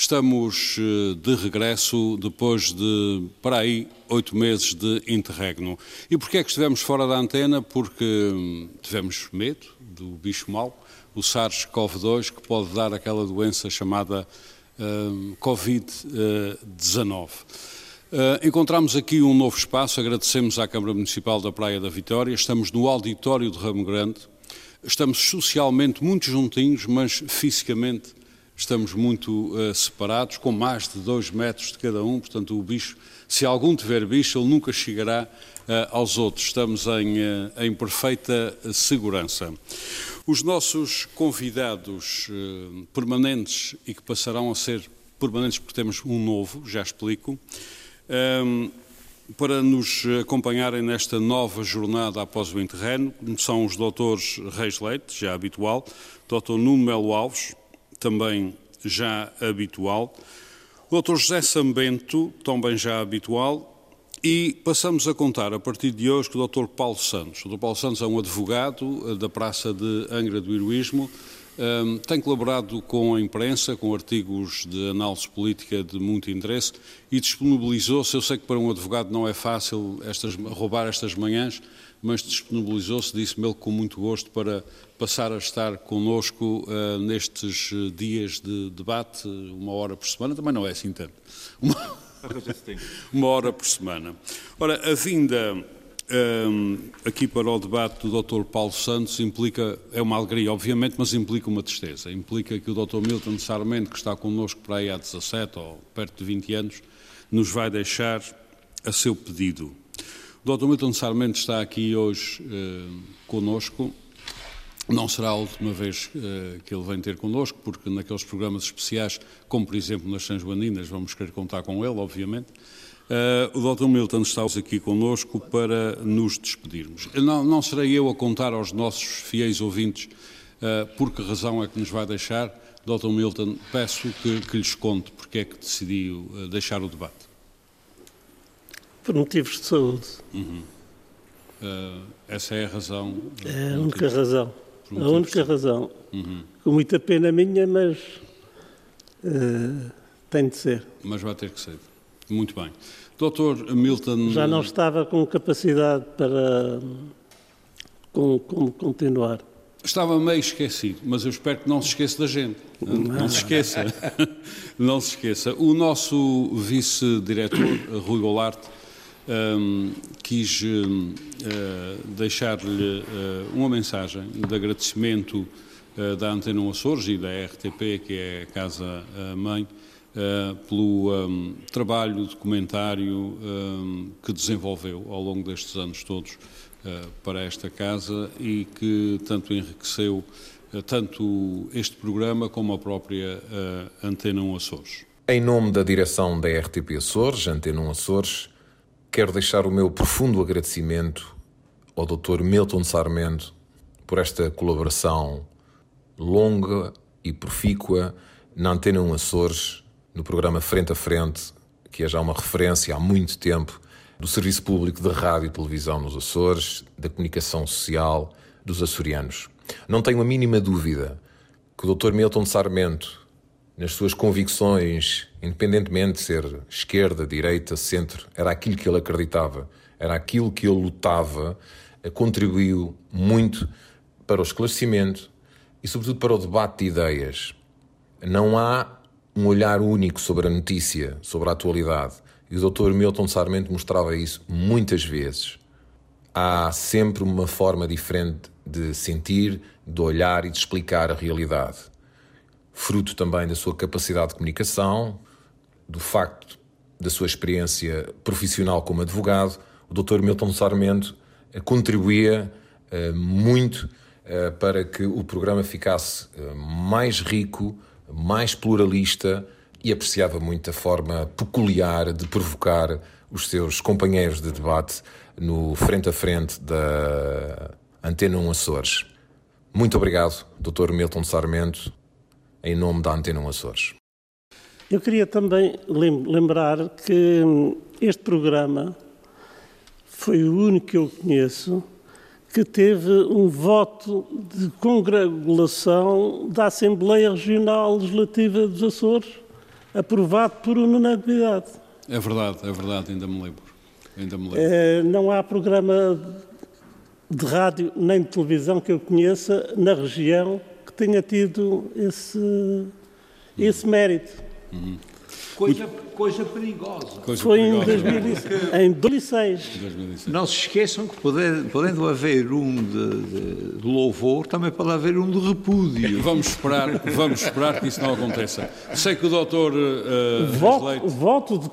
Estamos eh, de regresso depois de, para aí, oito meses de interregno. E porquê é que estivemos fora da antena? Porque hum, tivemos medo do bicho mau, o SARS-CoV-2, que pode dar aquela doença chamada uh, Covid-19. Uh, encontramos aqui um novo espaço, agradecemos à Câmara Municipal da Praia da Vitória, estamos no auditório de Ramo Grande, estamos socialmente muito juntinhos, mas fisicamente estamos muito uh, separados, com mais de dois metros de cada um, portanto o bicho, se algum tiver bicho, ele nunca chegará uh, aos outros, estamos em, uh, em perfeita segurança. Os nossos convidados permanentes e que passarão a ser permanentes porque temos um novo, já explico, um, para nos acompanharem nesta nova jornada após o interreno, são os doutores Reis Leite, já habitual, doutor Nuno Melo Alves, também já habitual, doutor José Sambento, também já habitual, e passamos a contar a partir de hoje com o Dr. Paulo Santos. O Dr. Paulo Santos é um advogado da Praça de Angra do Heroísmo, um, tem colaborado com a imprensa, com artigos de análise política de muito interesse e disponibilizou-se. Eu sei que para um advogado não é fácil estas, roubar estas manhãs, mas disponibilizou-se, disse-me ele com muito gosto, para passar a estar connosco uh, nestes dias de debate, uma hora por semana. Também não é assim tanto. Uma, uma hora por semana. Ora, a vinda um, aqui para o debate do Dr. Paulo Santos implica, é uma alegria, obviamente, mas implica uma tristeza. Implica que o Dr. Milton Sarmento, que está connosco para aí há 17 ou perto de 20 anos, nos vai deixar a seu pedido. Dr. Milton Sarmento está aqui hoje uh, connosco. Não será a última vez uh, que ele vem ter connosco, porque naqueles programas especiais, como por exemplo nas São Joaninas, vamos querer contar com ele, obviamente. Uh, o Dr. Milton está aqui conosco para nos despedirmos. Não, não, serei eu a contar aos nossos fiéis ouvintes uh, por que razão é que nos vai deixar. Dr. Milton, peço que, que lhes conte porque é que decidiu uh, deixar o debate. Por motivos de saúde. Uhum. essa é a razão? É a única razão. A única razão. Uhum. Com muita pena minha, mas tem de ser. Mas vai ter que ser. Muito bem. Doutor Milton. Já não estava com capacidade para com, com continuar. Estava meio esquecido, mas eu espero que não se esqueça da gente. Não, não se esqueça. não se esqueça. O nosso vice-diretor, Rui Golarte, um, quis uh, deixar-lhe uh, uma mensagem de agradecimento uh, da Antena Açores e da RTP, que é a casa-mãe, Uh, pelo um, trabalho documentário um, que desenvolveu ao longo destes anos todos para esta casa e que tanto enriqueceu tanto este programa como a própria Antena 1 Açores. Em nome da direção da RTP Açores, Antena 1 Açores, quero deixar o meu profundo agradecimento ao Dr. Milton Sarmento por esta colaboração longa e profícua na Antena 1 Açores no programa Frente a Frente, que é já uma referência há muito tempo do Serviço Público de Rádio e Televisão nos Açores, da comunicação social dos açorianos. Não tenho a mínima dúvida que o Dr. Milton Sarmento, nas suas convicções, independentemente de ser esquerda, direita, centro, era aquilo que ele acreditava, era aquilo que ele lutava, contribuiu muito para o esclarecimento e, sobretudo, para o debate de ideias. Não há um olhar único sobre a notícia, sobre a atualidade. E o Dr. Milton Sarmento mostrava isso muitas vezes. Há sempre uma forma diferente de sentir, de olhar e de explicar a realidade. Fruto também da sua capacidade de comunicação, do facto da sua experiência profissional como advogado, o Dr. Milton Sarmento eh, contribuía uh, muito uh, para que o programa ficasse mais rico, mais pluralista, e apreciava muito a forma peculiar de provocar os seus companheiros de debate no frente a frente da Antena 1 Açores. Muito obrigado, Dr. Milton Sarmento, em nome da Antena 1 Açores. Eu queria também lembrar que este programa foi o único que eu conheço que teve um voto de congratulação da Assembleia Regional Legislativa dos Açores, aprovado por unanimidade. É verdade, é verdade, ainda me lembro. Ainda me lembro. É, não há programa de rádio nem de televisão que eu conheça na região que tenha tido esse, esse mérito. Uhum. Coisa, coisa perigosa. Coisa Foi perigosa. Em, 2006, em 2006. Não se esqueçam que, poder, podendo haver um de, de, de, louvor, também pode haver um de repúdio. Vamos esperar, vamos esperar que isso não aconteça. Sei que o doutor uh, voto, Leite... voto de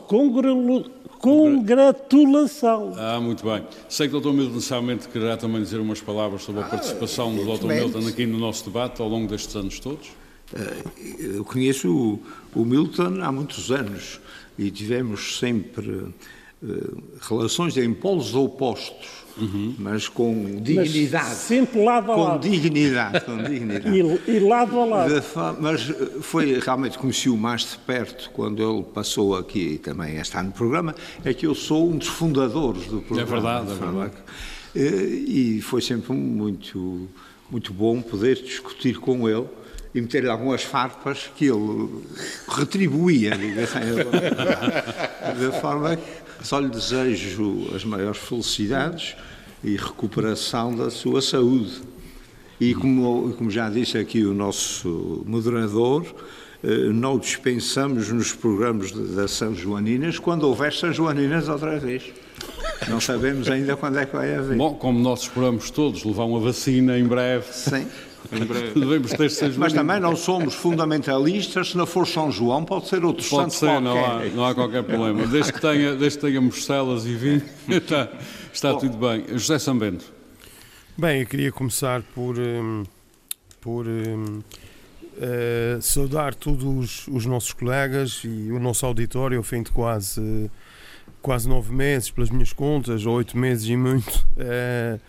congratulação. Ah, muito bem. Sei que o Dr. Milton Salmente quererá também dizer umas palavras sobre a ah, participação do Dr. Milton aqui no nosso debate ao longo destes anos todos. Eh, eu conheço o, o Milton há muitos anos e tivemos sempre uh, relações em polos opostos, uhum. mas com dignidade. Mas sempre lado a com lado. Dignidade, com dignidade. e, e lado a lado. Mas eh, foi realmente conheci-o mais de perto quando ele passou aqui também está no programa, é que eu sou um dos fundadores do programa. É verdade, é verdade. E foi sempre muito, muito bom poder discutir com ele e meter-lhe algumas farpas que ele retribuía, assim, de forma que só lhe desejo as maiores felicidades e recuperação da sua saúde. E como, como já disse aqui o nosso moderador, eh, não dispensamos nos programas das São Joaninas quando houver São Joaninas outra vez. Não sabemos ainda quando é que vai haver. Bom, como nós esperamos todos levar uma vacina em breve. Sim. Devemos ter Mas também não somos fundamentalistas, se não for São João, pode ser outro pode santo ser, qualquer. Não há, não há qualquer problema. Desde que tenha, desde que tenha morcelas e vinho, está, está tudo bem. José Sambento. Bem, eu queria começar por, um, por um, uh, saudar todos os, nossos colegas e o nosso auditório ao fim de quase, quase nove meses, pelas minhas contas, ou oito meses e muito. Uh,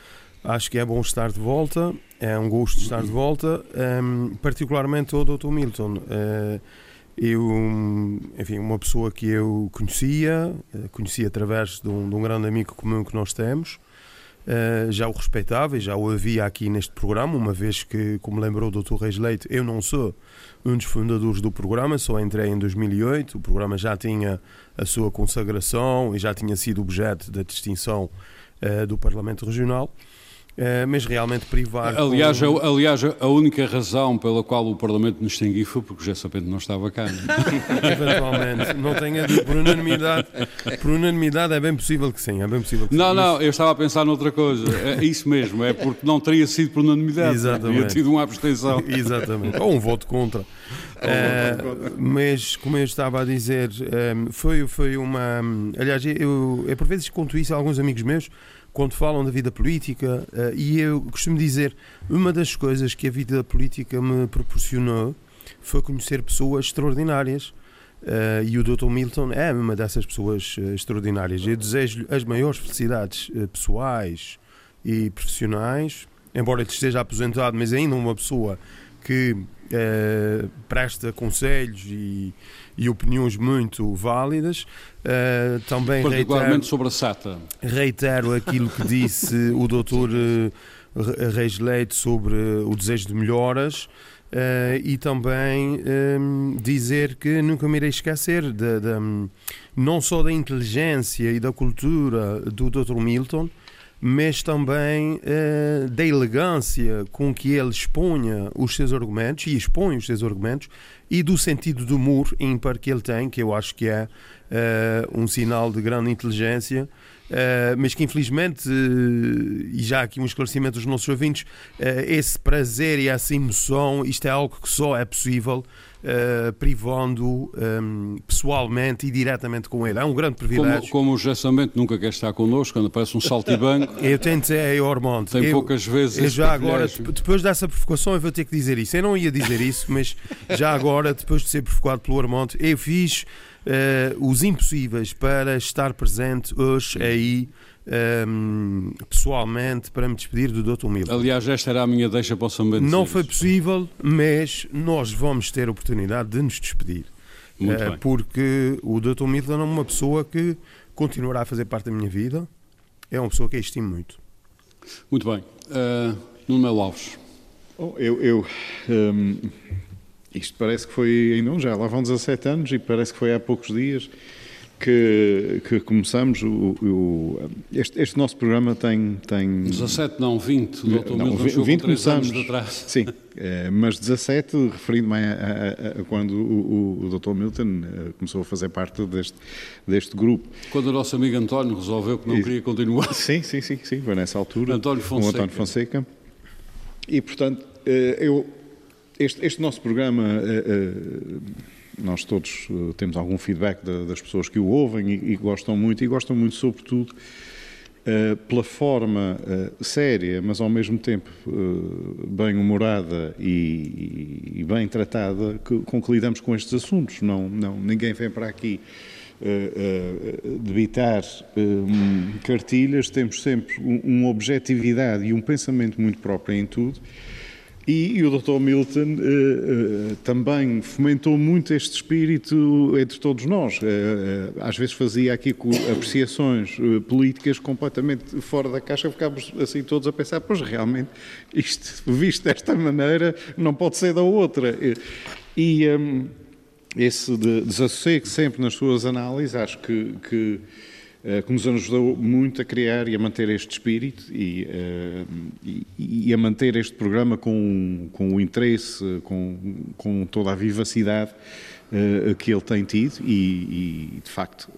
acho que é bom estar de volta é um gosto estar de volta, um, particularmente o Dr. Milton. Uh, eu, enfim, uma pessoa que eu conhecia, uh, conheci através de um, de um, grande amigo comum que nós temos, uh, já o respeitava e já o havia aqui neste programa, uma vez que, como lembrou o Dr. Reis Leite, eu não sou um dos fundadores do programa, só entrei em 2008, o programa já tinha a sua consagração e já tinha sido objeto da distinção do Parlamento Regional. Uh, mas realmente privar. Aliás, com... a, aliás, a única razão pela qual o Parlamento nos extinguiu foi porque o José não estava cá. Não? Eventualmente, não tenho por unanimidade, por unanimidade é bem possível que sim, é bem possível que Não, sim. não, eu estava a pensar noutra coisa. É isso mesmo, é porque não teria sido por unanimidade. Exatamente. Teria tido uma abstenção. Exatamente, ou um voto contra. Uh, mas, como eu estava a dizer, um, foi, foi uma. Aliás, eu, eu por vezes conto isso a alguns amigos meus quando falam da vida política, uh, e eu costumo dizer, uma das coisas que a vida política me proporcionou foi conhecer pessoas extraordinárias. Uh, e o Dr. Milton é uma dessas pessoas uh, extraordinárias. Eu desejo-lhe as maiores felicidades pessoais e profissionais, embora ele esteja aposentado, mas ainda uma pessoa que presta conselhos e, e opiniões muito válidas. Uh, também Particularmente reitero, sobre a SATA. Reitero aquilo que disse o doutor uh, Reis Leite sobre o desejo de melhoras. Uh, e também um, dizer que nunca me irei esquecer de, de, não só da inteligência e da cultura do Dr. Milton, mas também uh, da elegância com que ele expunha os seus argumentos e expõe os seus argumentos e do sentido do humor ímpar que ele tem, que eu acho que é um sinal de grande inteligência. Uh, mas que infelizmente, uh, e já aqui um esclarecimento dos nossos ouvintes, uh, esse prazer e essa emoção, isto é algo que só é possível privando um, pessoalmente e diretamente com ele. É um grande privilégio. Como, como o José nunca quer estar connosco, quando aparece um saltibanco. eu tento é Ormonde. Tem eu, poucas vezes. Eu já agora, depois dessa provocação, eu vou ter que dizer isso. Eu não ia dizer isso, mas já agora, depois de ser provocado pelo Ormonde, eu fiz uh, os impossíveis para estar presente hoje aí um, pessoalmente para me despedir do Dr. Milton. Aliás, esta era a minha deixa para o São Bento Não foi possível, mas nós vamos ter a oportunidade de nos despedir. Uh, porque o Dr. Milton é uma pessoa que continuará a fazer parte da minha vida. É uma pessoa que eu estimo muito. Muito bem. Uh, Nuno Alves. Oh, eu, eu um, isto parece que foi ainda um já, lá vão 17 anos e parece que foi há poucos dias que, que começamos. O, o, este, este, nosso programa tem, tem. 17, não, 20. O Dr. Não, 20, 20 começamos. Anos de atrás. Sim, é, mas 17, referindo-me a, a, a, quando o, o, Dr. Milton eh, começou a fazer parte deste, deste grupo. Quando o nosso amigo António resolveu que não queria continuar. Sim, sim, sim, sim, foi nessa altura. António Fonseca. O António Fonseca. E, portanto, eh, eu este, este nosso programa, eh, eh, nós todos eh, temos algum feedback das pessoas que o ouvem e, gostam muito, e gostam muito, sobretudo, pela forma séria, mas ao mesmo tempo bem humorada e, bem tratada com que lidamos com estes assuntos. Não, não, ninguém vem para aqui debitar cartilhas, temos sempre uma objetividade e um pensamento muito próprio em tudo. E, e, o Dr. Milton uh, uh, também fomentou muito este espírito entre todos nós. Uh, às vezes fazia aqui apreciações políticas completamente fora da caixa, ficávamos assim todos a pensar, pois realmente, isto visto desta maneira, não pode ser da outra. E um, esse de, desassossego sempre nas suas análises, acho que, que eh, que nos ajudou muito a criar e a manter este espírito e, eh, e, e a manter este programa com, com o interesse, com, com toda a vivacidade eh, que ele tem tido e, e de facto,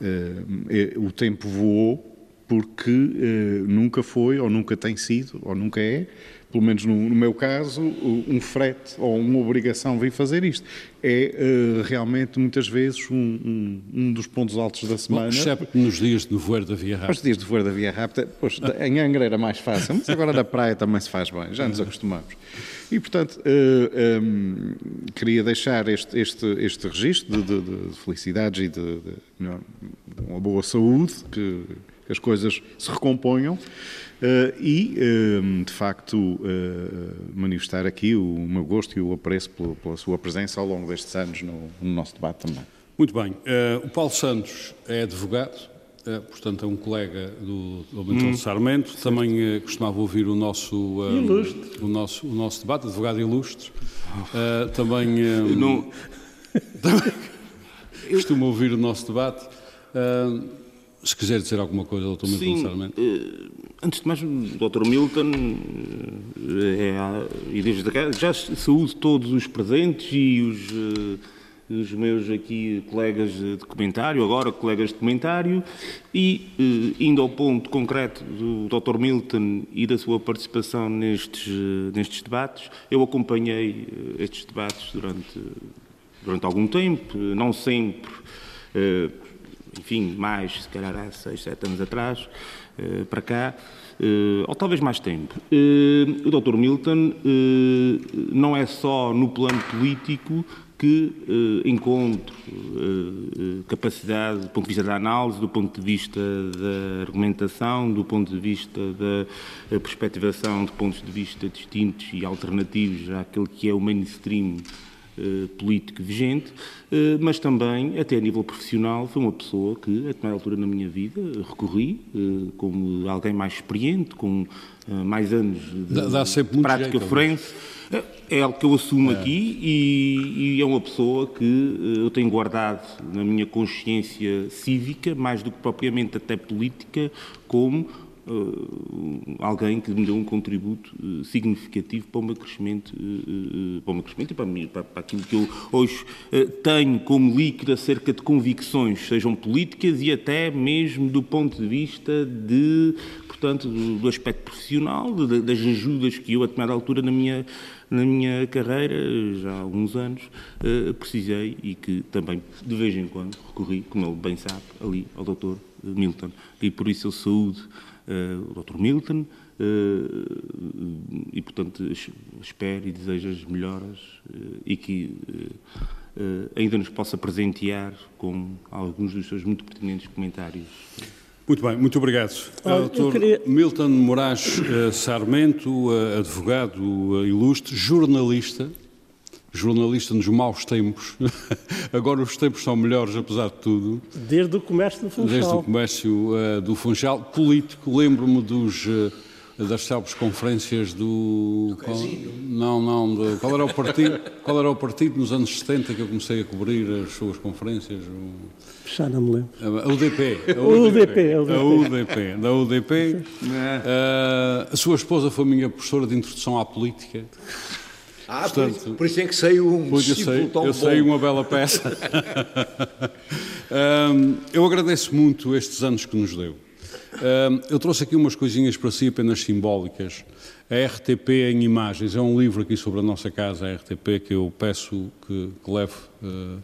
o tempo voou porque nunca foi, ou nunca tem sido, ou nunca é, pelo menos no, no, meu caso, um frete ou uma obrigação vir fazer isto. É uh, realmente, muitas vezes, um, um, um, dos pontos altos da semana. Bom, excepto nos dias de voar da Via Rápida. Os dias de voar da Via Rápida, pois, em Angra era mais fácil, mas agora na praia também se faz bem, já nos acostumamos. E, portanto, uh, eh, um, ehm, queria deixar este, este, este registro de, de, de felicidades e de, de, uma boa saúde, que, que as coisas se recomponham. Uh, e, uh, de facto, uh, manifestar aqui o meu gosto e o apreço pela, pela sua presença ao longo destes anos no, no nosso debate também. Muito bem. o Paulo Santos é advogado, portanto é um colega do, do hum. Sarmento, também costumava ouvir o nosso, o, nosso, o nosso debate, advogado ilustre. também, não... também costuma ouvir o nosso debate. Se quiser dizer alguma coisa, Dr. Milton Sim, Sarmento. Uh, antes de mais, o Dr. Milton, eh, é, e desde cá, já saúde todos os presentes e os, os meus aqui colegas de comentário, agora colegas de comentário, e indo ao ponto concreto do Dr. Milton e da sua participação nestes, nestes debates, eu acompanhei estes debates durante, durante algum tempo, não sempre enfim, mais, se calhar há seis, sete anos atrás, eh, para cá, eh, ou talvez mais tempo. Eh, o Dr. Milton não é só no plano político que encontro capacidade do ponto de vista da análise, do ponto de vista da argumentação, do ponto de vista da perspectivação de pontos de vista distintos e alternativos àquele que é o mainstream eh, político vigente, eh, mas também, até a nível profissional, foi uma pessoa que, a determinada altura na minha vida, recorri eh, como alguém mais experiente, com mais anos de dá, dá prática forense. É algo que eu assumo é. aqui e, e, é uma pessoa que eu tenho guardado na minha consciência cívica, mais do que propriamente até política, como alguém que me deu um contributo uh, significativo para o meu crescimento, uh, para o meu crescimento e para, mim, para, para aquilo que eu hoje tenho como líquido acerca de convicções, sejam políticas e até mesmo do ponto de vista de, portanto, do, do aspecto profissional, de, das ajudas que eu, a determinada altura na minha na minha carreira, já há alguns anos, precisei e que também de vez em quando recorri, como ele bem sabe, ali ao Dr. Milton. E por isso eu saúdo o Dr. Milton uh, e, portanto, espero e desejo as melhoras uh, e que ainda nos possa presentear com alguns dos seus muito pertinentes comentários. Muito bem, muito obrigado. Ah, Dr. Queria... Milton Moraes Sarmento, advogado ilustre, jornalista, jornalista nos maus tempos. Agora os tempos são melhores, apesar de tudo. Desde o comércio do Funchal. Desde o comércio uh, do Funchal. Político, lembro-me dos... Uh, das célebres conferências do. Qual, não, não. Do, qual, era o partido, qual era o partido nos anos 70 que eu comecei a cobrir as suas conferências? O, Já não me lembro. A UDP. A UDP. A UDP. Da UDP. Uh, a sua esposa foi minha professora de introdução à política. Ah, Portanto, por, por, isso é que saiu um pois eu sei, tão eu bom. sei uma bela peça. um, eu agradeço muito estes anos que nos deu. Um, eu trouxe aqui umas coisinhas para si, apenas simbólicas. A RTP em imagens é um livro aqui sobre a nossa casa, a RTP, que eu peço que, que leve... Uh,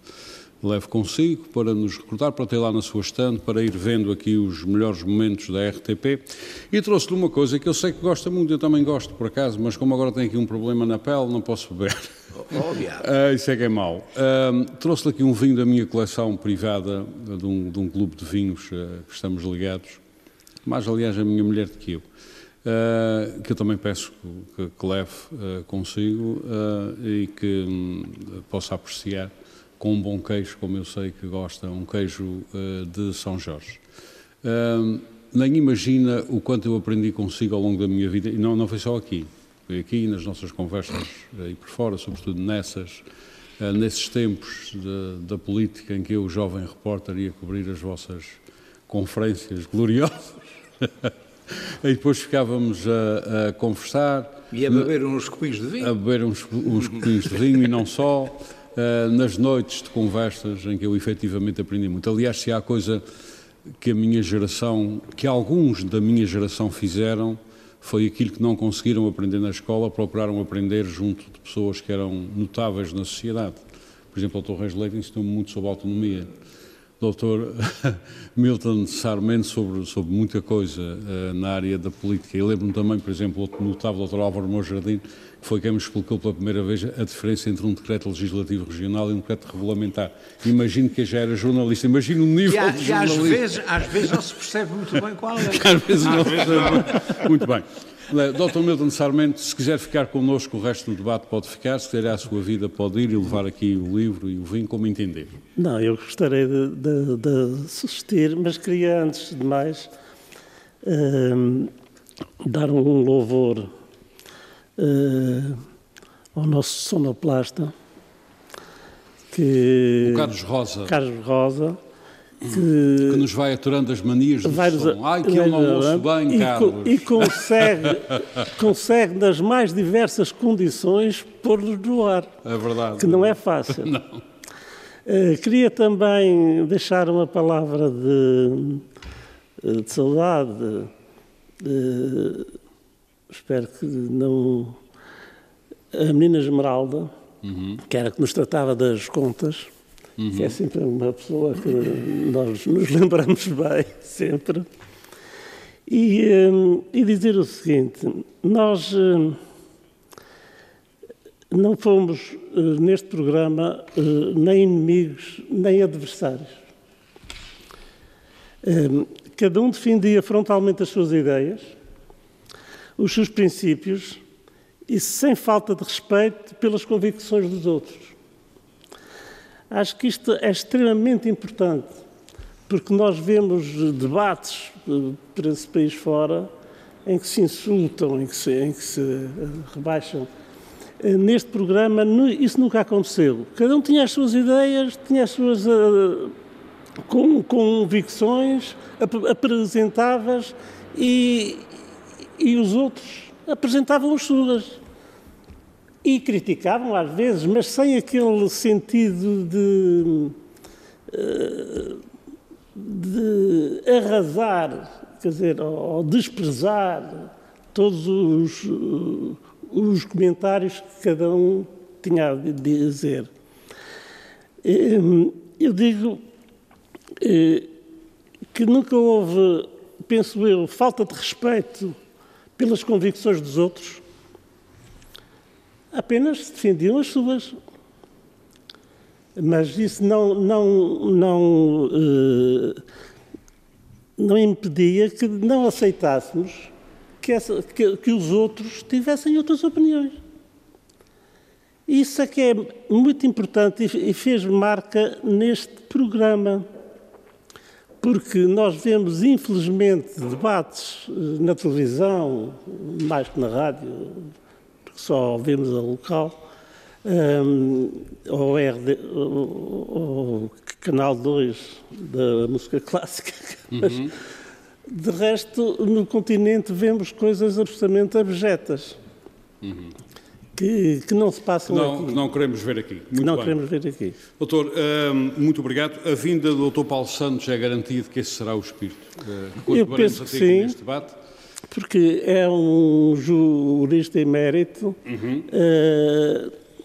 leve consigo para nos recordar, para ter lá na sua estante, para ir vendo aqui os melhores momentos da RTP. E trouxe-lhe uma coisa que eu sei que gosta muito, eu também gosto por acaso, mas como agora tenho aqui um problema na pele, não posso beber. Óbvio. uh, isso é que é mau. Uh, trouxe-lhe aqui um vinho da minha coleção privada, de um, de um clube de vinhos uh, que estamos ligados, mais aliás a minha mulher do que eu. Uh, que eu também peço que, que leve uh, consigo uh, e que um, possa apreciar com um bom queijo, como eu sei que gosta, um queijo uh, de São Jorge. Uh, nem imagina o quanto eu aprendi consigo ao longo da minha vida, e não, não foi só aqui, foi aqui nas nossas conversas uh, e por fora, sobretudo nessas, nesses tempos de, da política em que eu, jovem repórter, ia cobrir as vossas conferências gloriosas. e depois ficávamos a, a conversar. E a beber uns copinhos de vinho. A beber uns, uns copinhos de vinho e não só. Eh, nas noites de conversas em que eu efetivamente aprendi muito. Aliás, se há coisa que a minha geração, que alguns da minha geração fizeram, foi aquilo que não conseguiram aprender na escola, procuraram aprender junto de pessoas que eram notáveis na sociedade. Por exemplo, o Dr. Reis Leite ensinou-me muito sobre autonomia. Dr. Milton Sarmento sobre, sobre muita coisa uh, na área da política. E lembro-me também, por exemplo, o notável Dr. Álvaro Monjardim, que foi quem me explicou pela primeira vez a diferença entre um decreto legislativo regional e um decreto regulamentar. Imagino que já era jornalista, imagino o nível há, de jornalista. Às vezes, às vezes não se percebe muito bem qual é. Às vezes não se percebe muito bem. Dr. Milton Sarmento, se quiser ficar connosco o resto do debate, pode ficar. Se quiser a sua vida, pode ir e levar aqui o livro e o vinho, como entender. Não, eu gostaria de, de, de assistir, mas queria, antes de mais, uh, dar um louvor uh, ao nosso sonoplasta, que... O Carlos Rosa. Carlos Rosa, que, que, nos vai aturando as manias do vai som. Ai, que eu não ouço bem, e, Carlos. E consegue, consegue, nas mais diversas condições, pôr-nos no ar. É verdade. Que não é fácil. não. Uh, queria também deixar uma palavra de, de saudade. Uh, espero que não. A menina Esmeralda, uhum. que era que nos tratava das contas, uhum. que é sempre uma pessoa que nós nos lembramos bem, sempre. E, um, e dizer o seguinte: nós um, não fomos uh, neste programa uh, nem inimigos nem adversários. Um, cada um defendia frontalmente as suas ideias, os seus princípios e sem falta de respeito pelas convicções dos outros. Acho que isto é extremamente importante, porque nós vemos debates eh, para esse país fora em que se insultam, em que se, em que se eh, rebaixam. Eh, neste programa, isso nunca aconteceu. Cada um tinha as suas ideias, tinha as suas com convicções, ap apresentavas e, e os outros apresentavam as suas. E criticavam às vezes, mas sem aquele sentido de, eh, de arrasar, quer dizer, ou desprezar todos os, os comentários que cada um tinha a dizer. Ehm, eu digo eh, que nunca houve, penso eu, falta de respeito pelas convicções dos outros, apenas defendiam as suas. Mas isso não, não, não, eh, não impedia que não aceitássemos que, essa, que, que os outros tivessem outras opiniões. Isso é que é muito importante e fez marca neste programa, porque nós vemos, infelizmente, debates eh, na televisão, mais que na rádio, porque só vemos a local, um, ou, RD, ou, Canal 2 da música clássica, uhum. mas de resto, no continente vemos coisas absolutamente abjetas. Uhum. Que, que, não se passam não, aqui. Que não queremos ver aqui. Muito não bem. queremos ver aqui. Doutor, hum, muito obrigado. A vinda do doutor Paulo Santos é garantia de que esse será o espírito que Eu penso que sim, neste debate? Porque é um jurista emérito, uhum.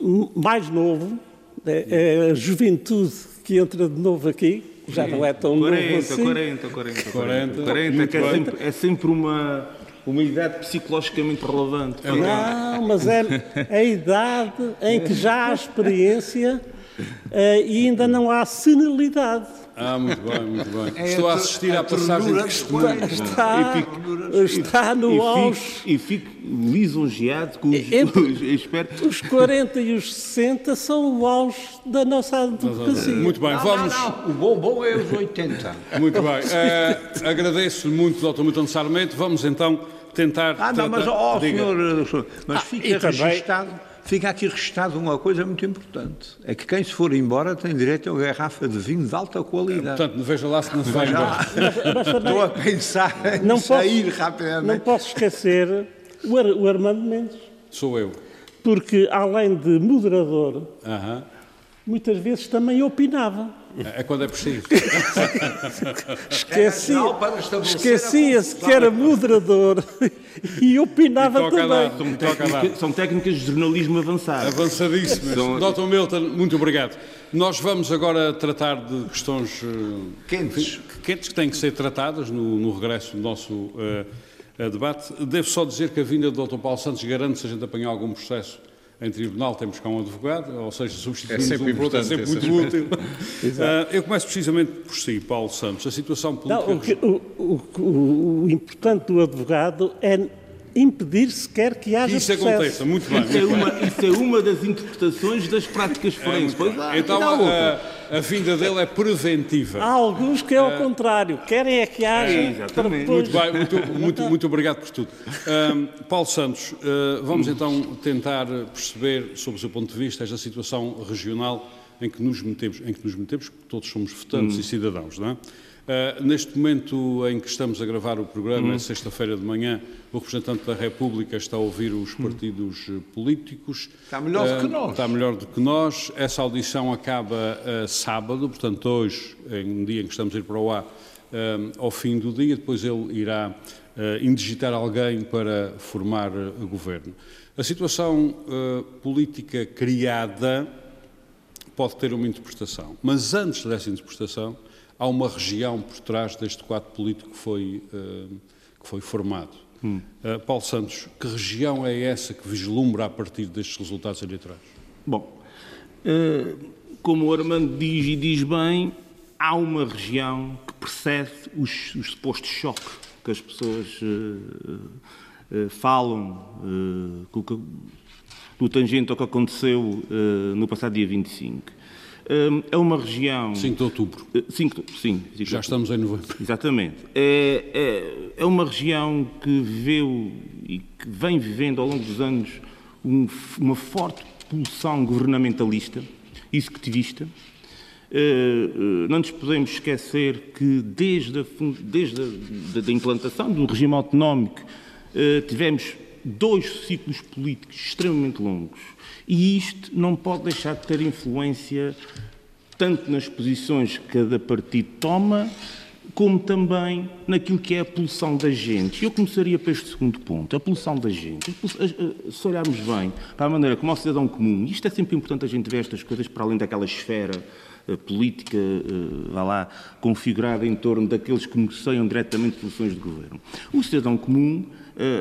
uh, mais novo, é, é a juventude que entra de novo aqui, já não é tão 40, novo assim. 40, 40, 40. 40, que é sempre, é sempre uma, uma idade psicologicamente relevante. É não, mas é a idade em que já há experiência uh, e ainda não há senilidade. Ah, muito bem, muito bem. É Estou a, assistir à passagem de testemunho. Está, está no auge. E fico lisonjeado com os, os, espero. os 40 e os 60 são o auge da nossa advocacia. Muito bem, não, vamos. Não, não. O bom, bom é os 80. Muito bem. Uh, agradeço muito, Dr. Milton Sarmento. Vamos então tentar. Ah, não, mas, ó, oh, senhor, mas ah, fica registado. Também fica aqui registado uma coisa muito importante. É que quem se for embora tem direito a uma garrafa de vinho de alta qualidade. Portanto, veja lá se não se vai embora. Estou a pensar em não sair posso, rapidamente. Não posso esquecer o, Ar o Armando Mendes. Sou eu. Porque, além de moderador, uh -huh. muitas vezes também opinava. É quando é preciso. Esquecia, esquecia-se que era moderador e opinava e também. Técnica, são técnicas de jornalismo avançado. Avançadíssimas. São... Dr. Milton, muito obrigado. Nós vamos agora tratar de questões eh, quentes, quentes que têm que ser tratadas no, no regresso do nosso uh, debate. Devo só dizer que a vinda do Dr. Paulo Santos garante se a gente apanhar algum processo em tribunal temos cá um advogado, ou seja, substituímos é sempre um importante, é sempre muito útil. uh, eu começo precisamente por si, Paulo Santos. A situação política... Não, o, que, o, o, o, importante do advogado é impedir sequer que haja Isso processo. aconteça, muito bem. Isso, é uma, isso é uma das interpretações das práticas é, forenses. É, então, a, a, vinda dele é preventiva. Há alguns que é ao uh, contrário, querem é que haja. É, exatamente. Depois... Muito bem, muito, muito, muito obrigado por tudo. Uh, Paulo Santos, uh, vamos então tentar perceber, sob o seu ponto de vista, esta situação regional em que nos metemos, em que nos metemos, todos somos votantes hum. e cidadãos, não é? Uh, neste momento em que estamos a gravar o programa, hum. é sexta-feira de manhã, o representante da República está a ouvir os hum. partidos hum. políticos. Está melhor uh, do que ah, nós. Está melhor do que nós. Essa audição acaba uh, sábado, portanto, hoje, em um dia em que estamos a ir para o ar, ao fim do dia, depois ele irá indigitar alguém para formar o governo. A situação política criada pode ter uma interpretação, mas antes dessa interpretação há uma região por trás deste quadro político que foi, uh, que foi formado. Hum. Uh, Paulo Santos, que região é essa que vislumbra a partir destes resultados eleitorais? Bom, uh, como o Armando diz e diz bem, há uma região que precede os, os supostos choques que as pessoas falam no tangente ao que aconteceu no passado dia 25 é uma região. 5 de outubro. 5, eh, sim. Já estamos em novembro. Exatamente. É, é, é, uma região que viveu e que vem vivendo ao longo dos anos um, uma forte pulsão governamentalista, executivista, não nos podemos esquecer que desde a, desde a implantação do regime autonómico tivemos dois ciclos políticos extremamente longos e isto não pode deixar de ter influência tanto nas posições que cada partido toma, como também naquilo que é a poluição da gente. Eu começaria para este segundo ponto, a poluição da gente. Se olharmos bem para a maneira como o cidadão comum, isto é sempre importante a gente ver estas coisas para além daquela esfera eh, política, uh, lá, configurada em torno daqueles que negociam diretamente soluções de governo. O cidadão comum,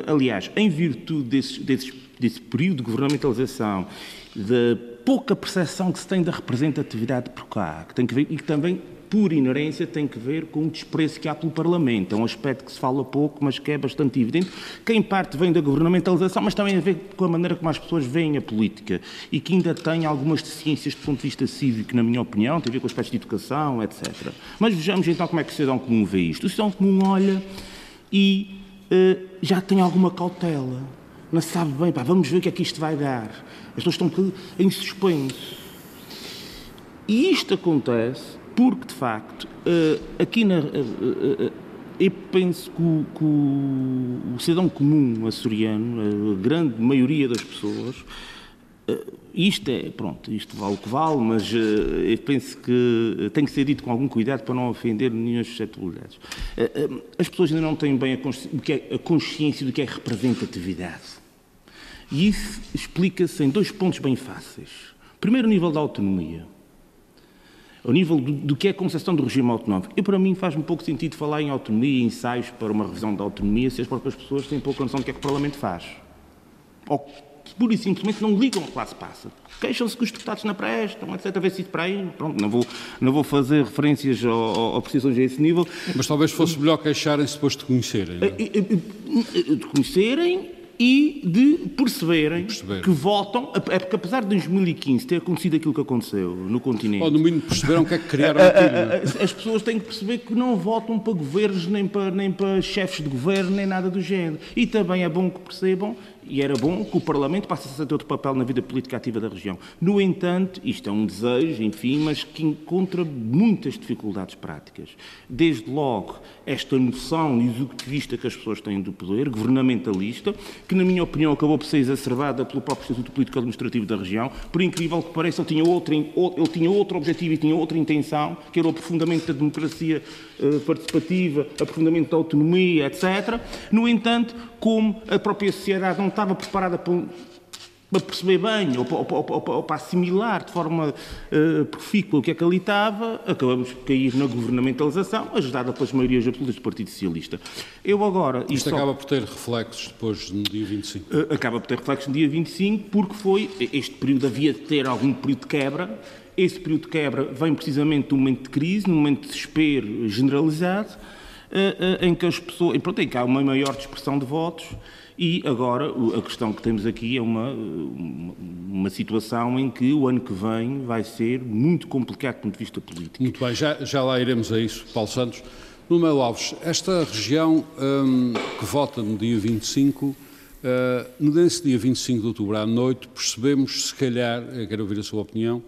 aliás, em virtude desse, desse, desse período de governamentalização, da pouca percepção que se tem da representatividade por cá, que tem que ver, e que também, por inerência, tem que ver com o desprezo que há pelo Parlamento. É um aspecto que se fala pouco, mas que é bastante evidente, que em parte vem da governamentalização, mas também a ver com a maneira como as pessoas veem a política e que ainda tem algumas deficiências do ponto de vista cívico, na minha opinião, tem a ver com aspectos de educação, etc. Mas vejamos então como é que o cidadão comum vê isto. O cidadão comum olha e uh, já tem alguma cautela. Não sabe bem, pá, vamos ver o que é que isto vai dar. As pessoas estão em suspenso. E isto acontece porque, de facto, eh, aqui na. Eh, eh, eu penso que o, que o, cidadão comum açoriano, a grande maioria das pessoas, isto é, pronto, isto vale o que vale, mas eu penso que tem que ser dito com algum cuidado para não ofender nenhuma suscetibilidades. As pessoas ainda não têm bem a consciência, a consciência do que é representatividade. E isso explica-se em dois pontos bem fáceis. Primeiro, o nível da autonomia. O nível do, do, que é a concepção do regime autonómico. E para mim faz-me pouco sentido falar em autonomia, ensaios para uma revisão da autonomia, se as próprias pessoas têm pouca noção do que é que o Parlamento faz. Ou pura e simplesmente não ligam ao que lá se passa. Queixam-se que os deputados não prestam, etc. A ver se isso para aí. Pronto, não vou, não vou fazer referências ou, precisões a esse nível. Mas talvez fosse melhor queixarem-se depois de conhecerem. É? De conhecerem e de perceberem Perceber. que votam, é porque apesar de 2015 ter acontecido aquilo que aconteceu no continente... Ou no mínimo perceberam o que é que criaram aquilo. As pessoas têm que perceber que não votam para governos, nem para, nem para chefes de governo, nem nada do género. E também é bom que percebam e era bom que o Parlamento passasse a ter outro papel na vida política ativa da região. No entanto, isto é um desejo, enfim, mas que encontra muitas dificuldades práticas. Desde logo, esta noção executivista que as pessoas têm do poder, governamentalista, que, na minha opinião, acabou por ser exacerbada pelo próprio Estatuto Político-Administrativo da região. Por incrível que pareça, ele tinha, outro, ele tinha outro objetivo e tinha outra intenção, que era o aprofundamento da democracia eh, participativa, aprofundamento da autonomia, etc. No entanto, como a própria sociedade não estava preparada para, para perceber bem ou, ou, ou, ou, para assimilar de forma uh, profícua o que é que ali estava, acabamos por cair na governamentalização, ajudada pelas maiorias absolutas do Partido Socialista. Eu agora... Isto, isto acaba por ter reflexos depois no dia 25? Uh, acaba por ter reflexos no dia 25 porque foi, este período havia de ter algum período de quebra, esse período de quebra vem precisamente num momento de crise, num momento de desespero generalizado, eh, eh, em que as pessoas. E pronto, que há uma maior dispersão de votos. E agora a questão que temos aqui é uma, uma situação em que o ano que vem vai ser muito complicado do ponto de vista político. Muito bem, já, já lá iremos a isso, Paulo Santos. No Melo Alves, esta região hum, que vota no dia 25, uh, nesse dia 25 de outubro à noite, percebemos, se calhar, quero ouvir a sua opinião,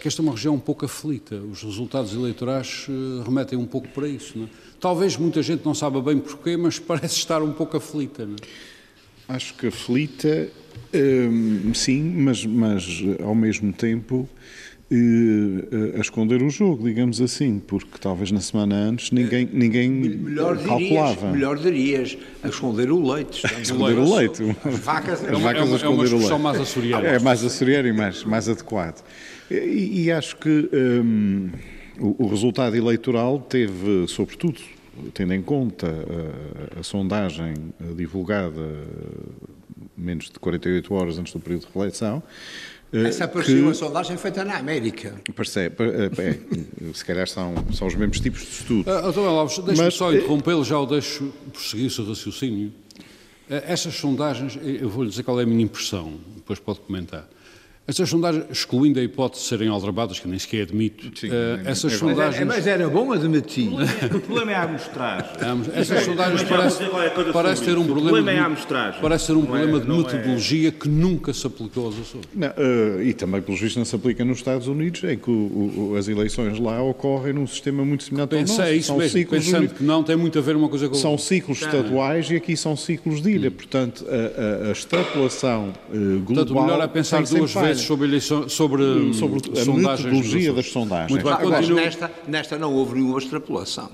que esta é uma região um pouco aflita. Os resultados eleitorais uh, remetem um pouco para isso. Não é? Talvez muita gente não saiba bem porquê, mas parece estar um pouco aflita. Não é? Acho que aflita, hum, sim, mas, mas ao mesmo tempo a esconder o jogo, digamos assim, porque talvez na semana antes ninguém, ninguém melhor calculava. Dirias, melhor dirias, a esconder o leite. A esconder o leite. As vacas, As vacas é uma, a esconder é o leite. mais açoriana. É mais açoriano e mais, mais adequado. E, e acho que um, o, o resultado eleitoral teve, sobretudo, tendo em conta a, a, sondagem divulgada menos de 48 horas antes do período de reeleição. Essa parecia que, uma sondagem feita na América. Percebe, é, se calhar são, são os mesmos tipos de estudos. Uh, Dr. Alves, deixe-me só interrompê-lo, já o deixo prosseguir o seu raciocínio. Uh, estas sondagens, eu vou-lhe dizer qual é a minha impressão, depois pode comentar. Essas sondagens, excluindo a hipótese de serem aldrabadas, que nem sequer admito, Sim, uh, é, essas é, sondagens... É, mas era bom admitir. O problema é a amostragem. Essas sondagens parece, parece ter um problema, é de, parece ter um é- problema de é- metodologia que nunca se aplicou aos Açores. Não, eh, e também, pelo visto, não se aplica nos Estados Unidos, é que o- o- as eleições lá ocorrem num sistema muito semelhante ao nosso. Pensei isso São mesmo, ciclos pensando que não tem muito a ver uma coisa com São ciclos estaduais e aqui são ciclos de ilha. Portanto, a, a- a extrapolação eh, global. Portanto, o melhor é pensar duas falha. Vezes sobre, eleições, sobre, sobre a sondagens metodologia das sondagens. Muito bem, Agora, nesta, nesta não houve nenhuma extrapolação.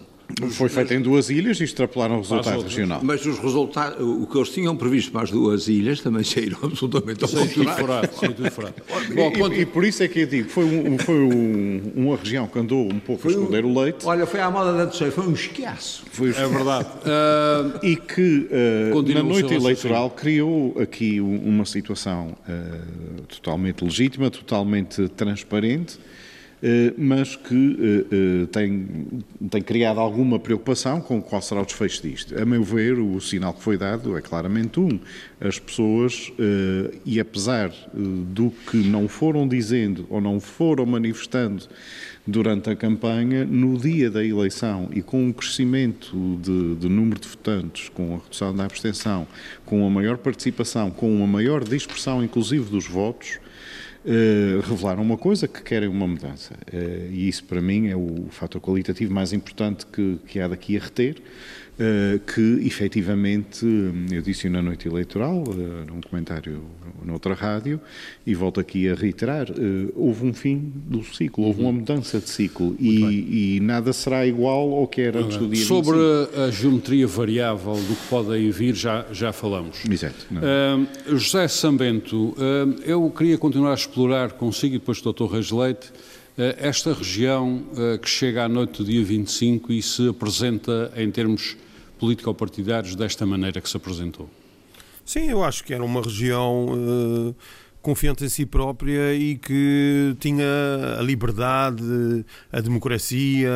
Foi feita em duas ilhas e extrapolaram o resultado outras. regional. Mas os resultados, o que eles tinham previsto para as duas ilhas também saíram absolutamente ao contrário. E- Bom, e, e por isso é que eu digo, foi, um- foi um- uma região que andou um pouco a esconder o leite Olha, foi à moda da terceira, foi um esquiaço. foi, É verdade. Ah, e que Continua na noite seu eleitoral criou aqui um- uma situação eh, totalmente legítima, totalmente transparente, mas que eh, eh, tem, tem criado alguma preocupação com qual será o desfecho disto. A meu ver, o sinal que foi dado é claramente um. As pessoas, eh, e apesar eh, do que não foram dizendo ou não foram manifestando durante a campanha, no dia da eleição e com o crescimento de, de número de votantes, com a redução da abstenção, com a maior participação, com uma maior dispersão, inclusive, dos votos, eh, revelaram uma coisa que querem uma mudança. Eh, e isso, para mim, é o fator qualitativo mais importante que, que há daqui a reter. Eh, que efetivamente, eu disse na noite eleitoral, eh, num comentário noutra rádio, e volto aqui a reiterar: eh, houve um fim do ciclo, houve uma mudança de ciclo e, e nada será igual ao que era antes do dia sobre 25. a geometria variável do que pode aí vir, já, já falamos. Exato. Ah, José Sambento, ah, eu queria continuar a explorar consigo e depois do Dr. Reis Leite esta região que chega à noite do dia 25 e se apresenta em termos político-partidários desta maneira que se apresentou. Sim, eu acho que era uma região eh, confiante em si própria e que tinha a liberdade, a democracia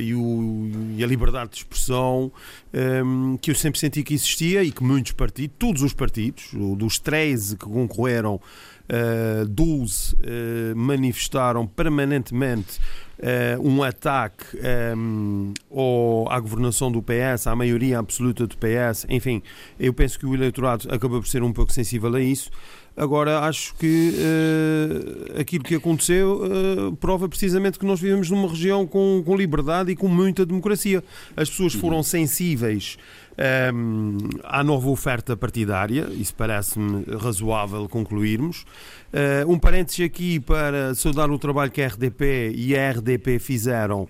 e, o- e a liberdade de expressão eh, que eu sempre senti que existia e que muitos partidos, todos os partidos, dos 13 que concorreram, eh, 12 eh, manifestaram permanentemente eh, um ataque eh, ao- à governação do PS, à maioria absoluta do PS. Enfim, eu penso que o eleitorado acaba por ser um pouco sensível a isso. Agora, acho que eh, aquilo que aconteceu eh, prova precisamente que nós vivemos numa região com, com liberdade e com muita democracia. As pessoas foram sensíveis ehm, à nova oferta partidária, isso parece-me razoável concluirmos. Eh, um parênteses aqui para saudar o trabalho que a RDP e a RDP fizeram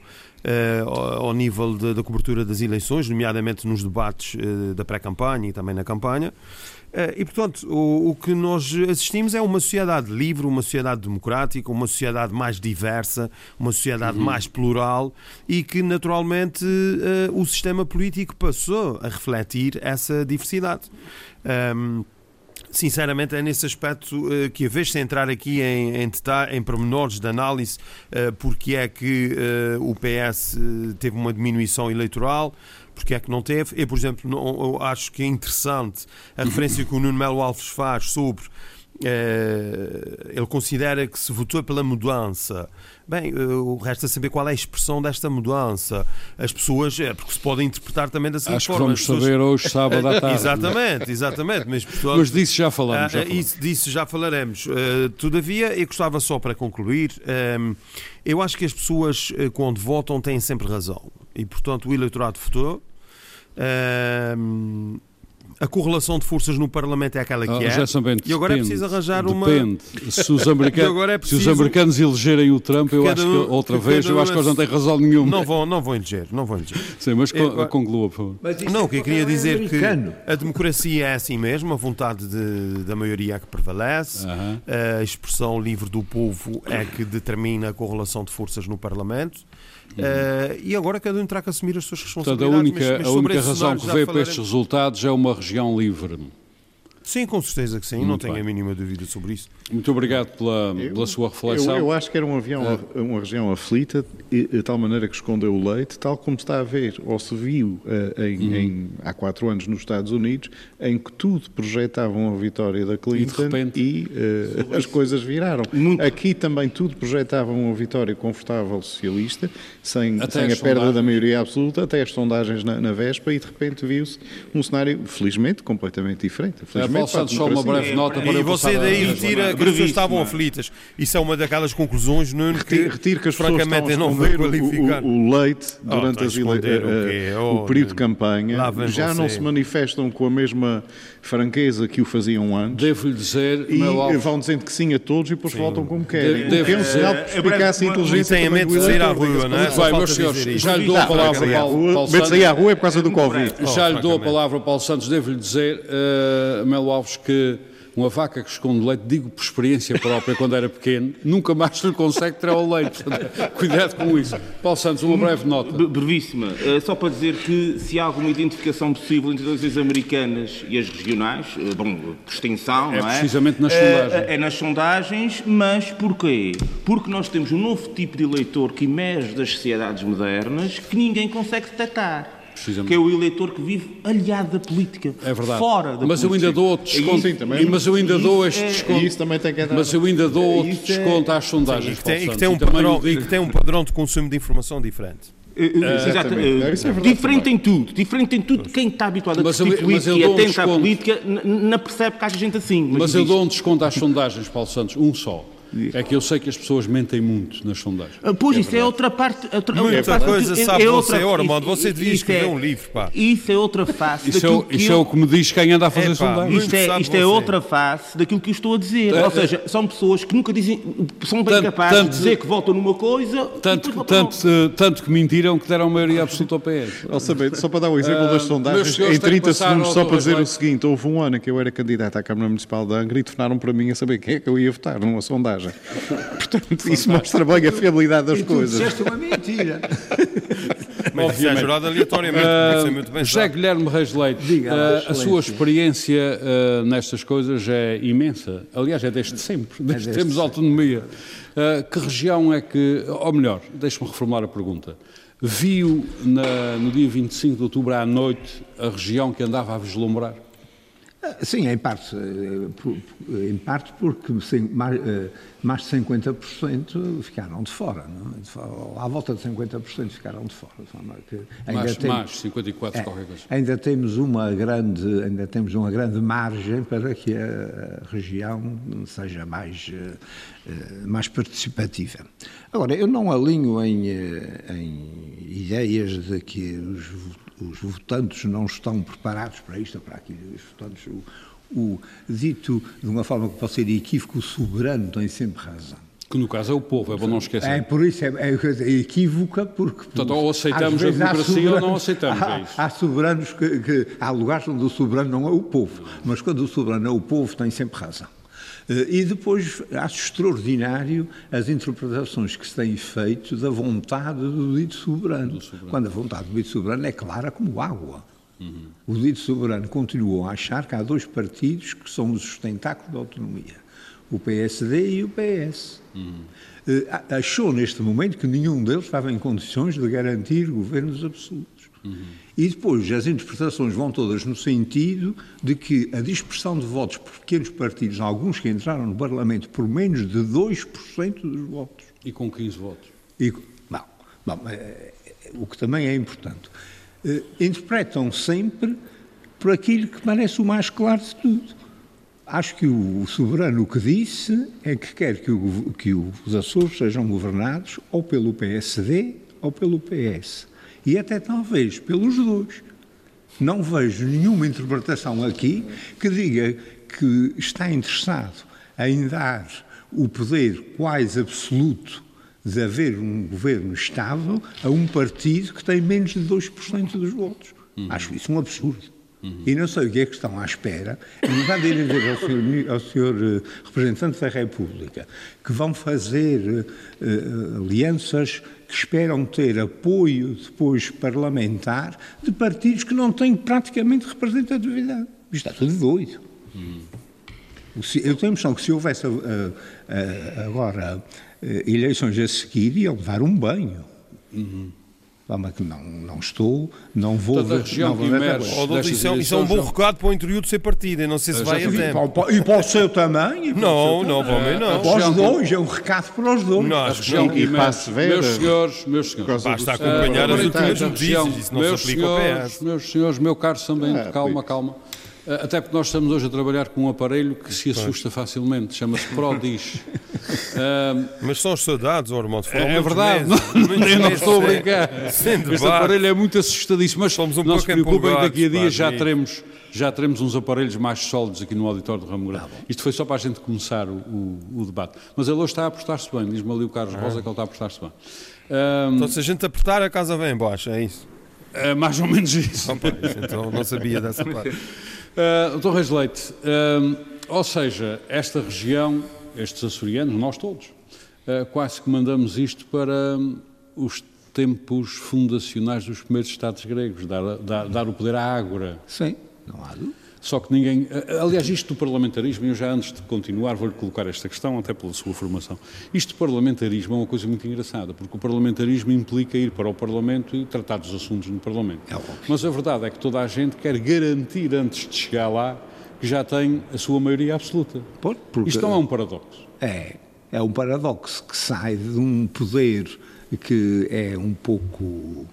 eh, ao nível da cobertura das eleições, nomeadamente nos debates eh, da pré-campanha e também na campanha. Eh, E, portanto, o, o que nós assistimos é uma sociedade livre, uma sociedade democrática, uma sociedade mais diversa, uma sociedade mais plural e que, naturalmente, eh, o sistema político passou a refletir essa diversidade. Ahm, Sinceramente, é nesse aspecto eh, que, a vez de entrar aqui em, em, em pormenores de análise, eh, porque é que eh, o PS teve uma diminuição eleitoral, porque é que não teve. Eu, por exemplo, não, eu acho que é interessante a referência que o Nuno Melo Alves faz sobre. eh, ele considera que se votou pela mudança. Bem, eh, resta saber qual é a expressão desta mudança. As pessoas, é porque se pode interpretar também da seguinte Acho que forma. vamos as pessoas- saber hoje, sábado à tarde. Exatamente, exatamente. Mas, pessoal, Mas disso já falamos. ah, já falamos. isso, disso já falaremos. Uh, todavia, eu gostava só para concluir, um, eu acho que as pessoas, quando votam, têm sempre razão. E, portanto, o eleitorado votou. Um, a correlação de forças no Parlamento é aquela que Ah, é. E agora é depende, preciso arranjar uma. Depende. Se os, americanos, agora é se os preciso- americanos elegerem o Trump, eu acho que outra que vez, eu acho que eles não têm é- razão nenhuma. Não vão, não vão eleger, não vão eleger. Sim, mas Eu- conclua, por favor. Não, é o que eu porque queria é dizer que americano. a democracia é assim mesmo, a vontade de- da maioria é que prevalece, Aham. a expressão livre do povo é que determina a correlação de forças no Parlamento. Eh, e agora cada um terá que assumir as suas Portanto, a responsabilidades. única, mas- mas a única razão que vê para estes resultados é uma região livre. Sim, com certeza que sim, Muito não tenho bem. a mínima dúvida sobre isso. Muito obrigado pela, pela sua reflexão. Eu, eu acho que era um avião, uma região aflita, e- de tal maneira que escondeu o leite, tal como está a ver, ou se viu eh, em- Uhum. em- há quatro anos nos Estados Unidos, em que tudo projetavam a vitória da Clinton repente- e, eh, as coisas viraram. Aqui também tudo projetava uma vitória confortável socialista, sem, Até sem a perda da maioria absoluta, até as sondagens na, na véspera, e de repente viu-se um cenário, felizmente, completamente diferente. É, Felizmente, Paulo Santos, só uma breve nota para E você daí retira que as pessoas estavam aflitas. Isso é uma daquelas conclusões, Nuno, que, Retiro, que as pessoas estão a francamente eu não esconder qualificar. o, o, leite Oh, durante estão a as ele- o eh, eh, Oh, o período de campanha. Já não se manifestam com a mesma franqueza que o faziam antes. Devo-lhe dizer, E meu vão dizendo que sim a todos e depois voltam como querem. Devo- é um sinal de perspicácia e inteligência Tem a mente de sair à rua, não é? bem, falta meus senhores, já lhe dou a palavra, vai à Paulo, rua, Paulo mas sair Santos. à rua é por causa do Covid. Já lhe dou a palavra, Paulo Santos. Devo-lhe dizer, eh, Melo Alves, que uma vaca que esconde leite, digo por experiência própria, quando era pequeno, nunca mais lhe consegue tirar o leite. Cuidado com isso. Paulo Santos, uma breve nota. Bre- Brevíssima. Eh, Só para dizer que se há alguma identificação possível entre as eleições americanas e as regionais, eh, bom, por extensão, É não é? precisamente nas Eh, sondagens. É nas sondagens, mas porquê? Porque nós temos um novo tipo de eleitor que emerge das sociedades modernas que ninguém consegue detectar. Que é o eleitor que vive aliado da política. É verdade. Fora da mas eu política. ainda dou outro desconto. Sim, também. mas eu ainda dou Isso este é- desconto. E isso também tem que dar. Mas eu ainda dou outro Isso é- desconto às E sondagens. que, tem, e que tem um e padrão, e que tem um padrão de consumo de informação diferente. Exato, Exatamente. é verdade diferente também. em tudo, diferente em tudo. Quem está habituado a Mas eu- discutir mas política eu e dou um à política, não percebe que há gente assim. Mas eu diz- dou um desconto às sondagens, Paulo Santos, um só. É que eu sei que as pessoas mentem muito nas sondagens. Ah, Pois, isso é outra parte. Outra, Muita outra parte coisa que- sabe outra- você, Ormond, você devia isso escrever é- um livro, pá. Isso é outra face Isso, é, daquilo o- que isso é eu- o que me diz quem anda a fazer Epá, sondagens. Isto é, sabe isto é outra face daquilo que eu estou a dizer. É, Ou seja, são pessoas que nunca dizem, são bem Tanto- capazes tanto- de dizer que votam numa coisa Tanto, tanto, eh, tanto que mentiram que deram maioria absoluta ao PS. Ao saber, só para dar o exemplo das Ah, meus sondagens, em tenho que 30 passar segundos, só para dizer o seguinte: houve um ano em que eu era candidato à Câmara Municipal de Angra e telefonaram para mim a saber quem é que eu ia votar numa sondagem. Portanto, isso mostra bem a fiabilidade das Tu coisas. disseste uma mentira. Mas é jurado aleatoriamente, é muito bem José sabe. Guilherme Reis Leite, Diga, eh, a sua experiência eh, nestas coisas é imensa. Aliás, é desde sempre, desde que desde temos autonomia. Eh, que região é que, ou melhor, deixe-me reformular a pergunta. Viu na- no dia 25 de outubro à noite a região que andava a vislumbrar? Sim, em parte, eh, em parte porque sim, mais, de 50% ficaram de fora, não é? À volta de 50% ficaram de fora. que ainda Mais, tem- mais 54, é, qualquer coisa. ainda temos uma grande, ainda temos uma grande margem para que a região seja mais eh, eh, mais participativa. Agora, eu não alinho em, eh, em ideias de que os, os votantes não estão preparados para isto ou para aquilo. Os votantes, o, o dito de uma forma que pode ser equívoco, o soberano tem sempre razão. Que no caso é o povo, é bom não esquecer. É, por isso é, é, equívoca, porque. Portanto, ou aceitamos a democracia ou não aceitamos, Há, é isso. há soberanos que, que. Há lugares onde o soberano não é o povo, mas quando o soberano é o povo, tem sempre razão. Eh, E depois acho extraordinário as interpretações que se têm feito da vontade do dito soberano. Quando a vontade do dito soberano é clara como água. O dito soberano continuou a achar que há dois partidos que são os sustentáculos da autonomia: o PSD e o PS. Eh, a- achou neste momento que nenhum deles estava em condições de garantir governos absolutos. E depois as interpretações vão todas no sentido de que a dispersão de votos por pequenos partidos, alguns que entraram no Parlamento por menos de 2% dos votos, E com 15 votos. e, bom, bom, eh, o que também é importante, eh, interpretam sempre por aquilo que parece o mais claro de tudo. Acho que o, o soberano o que disse é que quer que, o que os Açores sejam governados ou pelo PSD ou pelo PS. E até talvez pelos dois. Não vejo nenhuma interpretação aqui que diga que está interessado em dar o poder quase absoluto de haver um governo estável a um partido que tem menos de 2% dos votos. Acho isso um absurdo. E não sei o que é que estão à espera, em lugar de dizer ao senhor, ao senhor, eh, representante da República que vão fazer eh, alianças que esperam ter apoio depois parlamentar de partidos que não têm praticamente representatividade. Isto está tudo doido. Eu tenho a impressão que se houvesse uh, uh, agora uh, eleições a seguir, iam levar um banho. Uhum. Mas que não, não estou, não vou Toda ver. A região não vou ver oh, isso, é, isso é um bom recado para o interior do ser partido, e não sei se vai a tempo. E para o seu também? Não, não, para o meu não. Para os dois, é um recado para os dois. Não, a região e para Meus senhores, meus senhores. Basta acompanhar as últimas notícias, isso não se aplica ao PS. Meus senhores, meu caro também, calma, calma. Eh, até porque nós estamos hoje a trabalhar com um aparelho que se assusta facilmente, chama-se ProDish. uh, Mas são os saudades, Ormond. É, é verdade, meses, não, nem não estou a brincar. Este aparelho é muito assustadíssimo, mas um não se preocupem que daqui a dias já teremos, já teremos uns aparelhos mais sólidos aqui no auditório do Ramo Grande. Isto foi só para a gente começar o, o, o debate. Mas ele hoje está a apostar-se bem, diz-me ali o Carlos ah. Rosa que ele está a apostar-se bem. Um, então se a gente apertar, a casa vem embaixo, é isso? É mais ou menos isso. Opa, então não sabia dessa parte. Uh, Dr. Reis Leite, uh, ou seja, esta região, estes açorianos, nós todos, uh, quase que mandamos isto para um, os tempos fundacionais dos primeiros Estados gregos, dar, dar, dar o poder à Ágora. Sim, não há dúvida. Só que ninguém. Aliás, isto do parlamentarismo, eu já antes de continuar vou-lhe colocar esta questão, até pela sua formação. Isto do parlamentarismo é uma coisa muito engraçada, porque o parlamentarismo implica ir para o Parlamento e tratar dos assuntos no Parlamento. É Mas a verdade é que toda a gente quer garantir, antes de chegar lá, que já tem a sua maioria absoluta. Porque Isto não é um paradoxo. É, é um paradoxo que sai de um poder que é um pouco,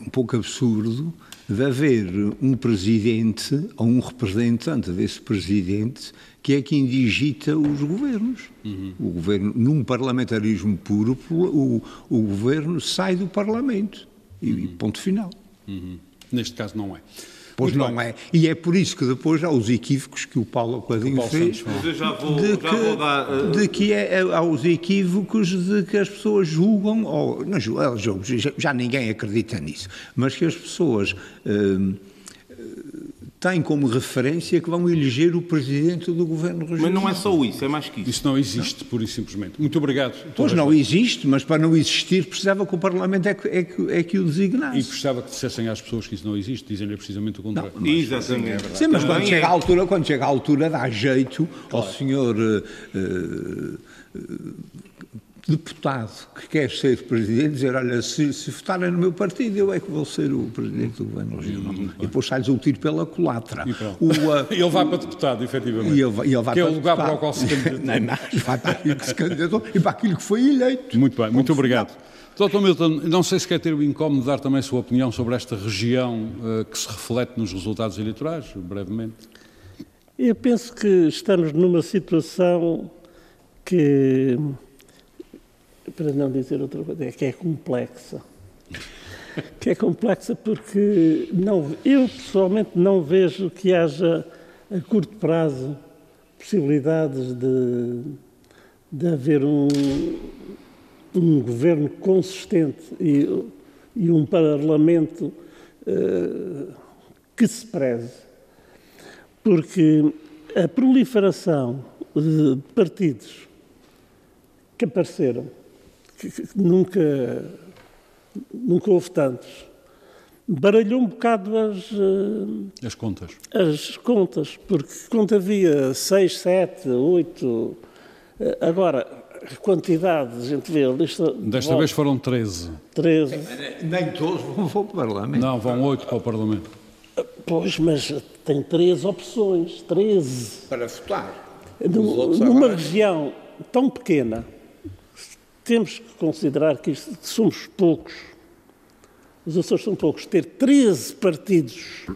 um pouco absurdo de haver um presidente ou um representante desse presidente que é quem digita os governos. Uhum. O governo, num parlamentarismo puro, o, o governo sai do Parlamento. E uhum. ponto final. Uhum. Neste caso não é. Pois Muito não bem. é. E é por isso que depois há os equívocos que o Paulo Aquadinho fez. Já vou, de, já que, dar, uh... de que é, é, há os equívocos de que as pessoas julgam, ou não julgam, já, já ninguém acredita nisso, mas que as pessoas. Uh, têm como referência que vão eleger o presidente do governo regional. Mas não é só isso, é mais que isso. Isso não existe, pura e simplesmente. Muito obrigado. Pois não existe, mas para não existir precisava que o Parlamento é que, é que, é que o designasse. E precisava que dissessem às pessoas que isso não existe, dizem-lhe precisamente o contrário. Não, mas, Exatamente. Sim, mas quando chega, à altura, quando chega à altura dá jeito claro. ao senhor... Uh, uh, deputado que quer ser presidente dizer, olha, se, se votarem no meu partido, eu é que vou ser o presidente do governo regional. Hum, e depois sai-lhes o tiro pela culatra. O, uh, ele vai para deputado, efetivamente. E ele, ele vai que é o lugar para o qual se candidatou. Não, não, vai para aquilo que se candidatou e para aquilo que foi eleito. Muito bem, muito obrigado. Doutor Milton, não sei se quer ter o incómodo de dar também a sua opinião sobre esta região uh, que se reflete nos resultados eleitorais, brevemente. Eu penso que estamos numa situação que para não dizer outra coisa, é que é complexa. que é complexa porque não, eu pessoalmente não vejo que haja a curto prazo possibilidades de, de haver um, um governo consistente e, e um parlamento uh, que se preze. Porque a proliferação de partidos que apareceram nunca, nunca houve tantos. Baralhou um bocado as, eh, as contas. As contas, porque quando havia seis, sete, oito, eh, agora a quantidade, a gente vê a lista. Desta de vez foram 13. 13. Nem todos vão para o Parlamento. Não, vão oito para o Parlamento. Pois, mas tem três opções, 13. Para votar. Numa região tão pequena, temos que considerar que, isto, somos poucos. Os Açores são poucos. Ter 13 partidos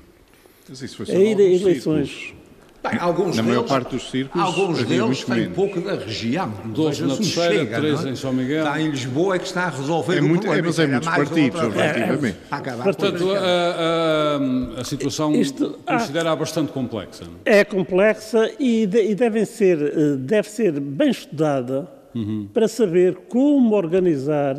a ir a eleições. Bem, alguns na deles, maior parte dos círculos, alguns deles têm pouco da região. 12 na terceira, 13 é? em São Miguel. Está em Lisboa é que está a resolver é muito, o problema. É, mas é muitos partidos, objetivamente. É, Portanto, a, a, a situação Isto, considera bastante complexa. É complexa e, de, e devem ser, eh, deve ser bem estudada uhum. para saber como organizar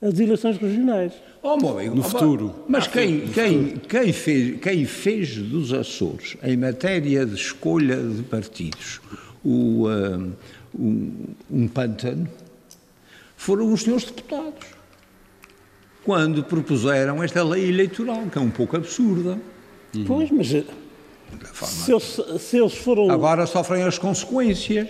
as eleições regionais. Oh, amigo, no oh, futuro. Mas ah, quem, quem, quem, fez, quem fez dos Açores, em matéria de escolha de partidos, o, uh, um, um pântano, foram os senhores deputados. Quando propuseram esta lei eleitoral, que é um pouco absurda. Pois, mas Se eles, se eles foram. Agora sofrem as consequências.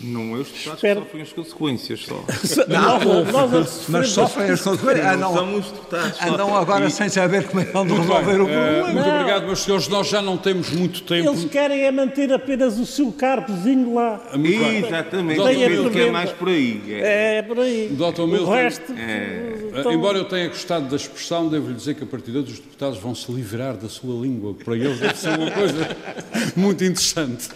Não é os deputados Espero- que sofrem as consequências só. Nós, nós a sofrer Mas sofrem as consequências. Não Andam, são os deputados só. andam agora E- sem saber como é que vão resolver o Eh, problema. muito obrigado, meus senhores. Nós já não temos muito tempo. Eles querem é manter apenas o seu carpozinho lá. Muito bem. Exatamente, Doutor eu penso que é mais por aí. É. É por aí. Doutor o Milton. resto. Eh, então, Embora eu tenha gostado da expressão, devo-lhe dizer que a partir de hoje os deputados vão se livrar da sua língua. Para eles deve ser uma coisa muito interessante.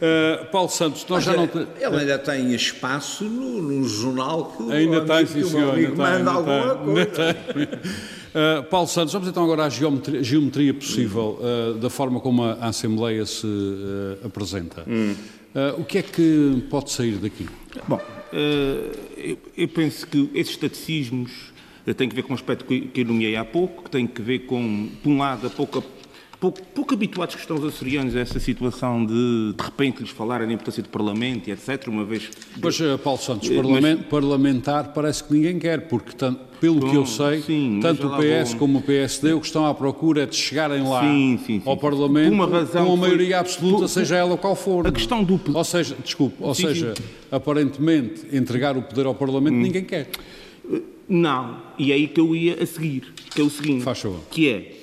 Eh, Paulo Santos, nós já não te- Ele ainda tem espaço no, no jornal que o Ainda amigo, tem, sim, o senhor. ainda manda ainda alguma tem, ainda coisa. tem. Uh, Paulo Santos, vamos então agora à geometria, geometria possível uh, da forma como a Assembleia se uh, apresenta. Hum. Uh, o que é que pode sair daqui? Bom, eu, eu penso que esses estaticismos têm que ver com um aspecto que, que eu nomeei há pouco, que tem que ver com, por um lado, a pouca, pouco, pouco habituados que estão os açorianos a essa situação de, de repente, lhes falarem da importância do Parlamento e etc., uma vez... Pois, uh, Paulo Santos, Eh, parlamen- parlamentar parece que ninguém quer, porque tan- pelo que eu Bom, sei, sim, mas tanto o PS como o PSD o que estão à procura é de chegarem lá Sim, sim, ao. Parlamento uma razão com a foi- maioria absoluta, por- seja ela qual for. A questão do- Ou seja, desculpe, ou seja, aparentemente entregar o poder ao Parlamento Hum. ninguém quer. Não, e é aí que eu ia a seguir, que é o seguinte, que é...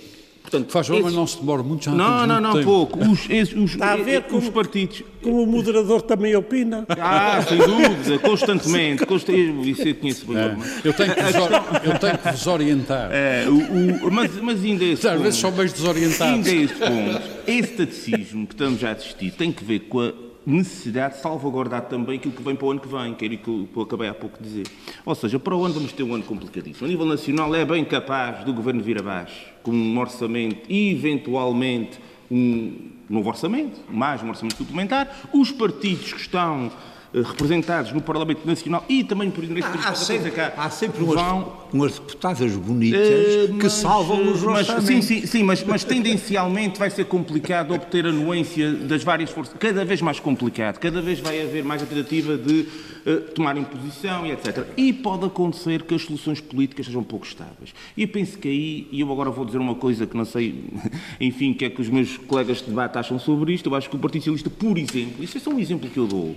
Portanto, Faz favor, mas esses- não se demora muito, já não, Não, não, pouco. Os, esses- os, Está a ver os como- partidos... Como o moderador também opina. Ah, sem dúvida, constantemente. Consta- Isso eu conheço bem. É, eu, tenho que vos, eu tenho que vos orientar. É, o- o- mas, mas ainda é esse Às ponto. vezes são meio desorientados. Ainda esse ponto. Esse taticismo que estamos a assistir tem que ver com a necessidade de salvaguardar também aquilo que vem para o ano que vem, que era o que eu- acabei há pouco de dizer. Ou seja, para o ano vamos ter um ano complicadíssimo. A nível nacional é bem capaz do governo vir abaixo, com um orçamento, eventualmente, um novo orçamento, mais um orçamento suplementar. Os partidos que estão representados no Parlamento Nacional e também por inerência Há sempre, há sempre umas, vão umas deputadas bonitas eh, que mas, salvam os eh, mas, sim, sim, sim mas, mas tendencialmente vai ser complicado obter a anuência das várias forças. Cada vez mais complicado, cada vez vai haver mais a tentativa de eh, tomarem posição e etc. E pode acontecer que as soluções políticas sejam pouco estáveis. E eu penso que aí, e eu agora vou dizer uma coisa que não sei, enfim, o que é que os meus colegas de debate acham sobre isto, eu acho que o Partido Socialista, por exemplo, isto é só um exemplo que eu dou,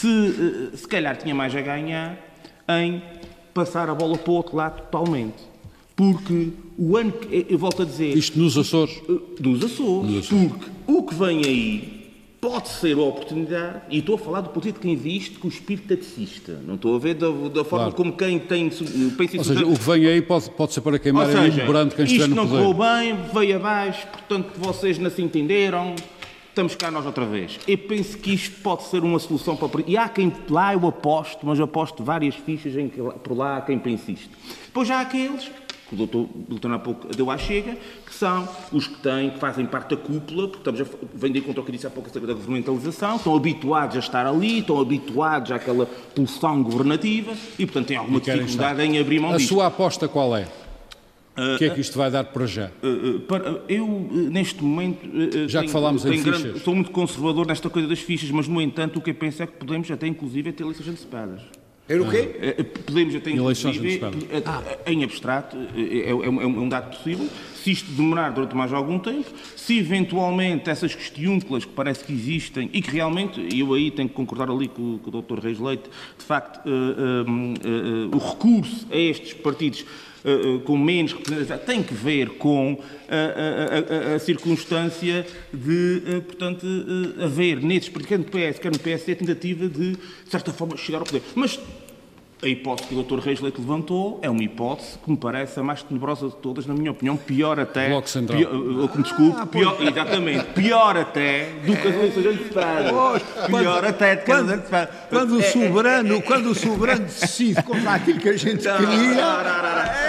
se, eh, se calhar tinha mais a ganhar em passar a bola para o outro lado totalmente. Porque o ano que, eu volto a dizer, Isto nos Açores. dos Açores, porque o que vem aí pode ser a oportunidade, e estou a falar do ponto de quem viste com o espírito taxista, não estou a ver da, da forma Claro. como quem tem, pensa Ou seja, o que vem aí pode, pode ser para queimar ou seja, um brando quem estiver isto no não poder. correu bem, veio abaixo, portanto vocês não se entenderam, estamos cá nós outra vez. Eu penso que isto pode ser uma solução para... E há quem lá eu aposto, mas eu aposto várias fichas em que por lá há quem pense isto. Depois já há aqueles que o doutor Milton há pouco deu à chega, que são os que têm, que fazem parte da cúpula, porque estamos a vem de encontro ao que disse há pouco acerca da governamentalização, estão habituados a estar ali, estão habituados àquela pulsão governativa e, portanto, têm alguma dificuldade estar. em abrir mão A disto. sua aposta qual é? O que é que isto vai dar para já? Para- eu, uh, neste momento. uh, uh, Já que tenho- falámos em tenho grande- fichas. Sou muito conservador nesta coisa das fichas, mas, no entanto, o que eu penso é que podemos até, inclusive, ter eleições antecipadas. Era o quê? Podemos até, Eleições inclusive, antecipadas. uh, em abstrato, é, é um, é um dado possível. Se isto demorar durante mais algum tempo, se eventualmente essas questiúnculas que parece que existem e que realmente, e eu aí tenho que concordar ali com, com o Dr. Reis Leite, de facto, uh, uh, uh, o recurso a estes partidos com menos representatividade tem que ver com a, a- a- a circunstância de, uh, portanto, haver nesses partidos, quer no PS, quer no PSD, a tentativa de, de certa forma, chegar ao poder. Mas a hipótese que o Dr. Reis Leite levantou é uma hipótese que me parece a mais tenebrosa de todas, na minha opinião, pior até... Bloco Central. Pior, uh, que me desculpe, pior, exatamente, pior até do que as eleições antecipadas. Pior até do que as Quando, antecipadas. quando o É- é- soberano, quando o soberano decide contra aquilo que a gente queria,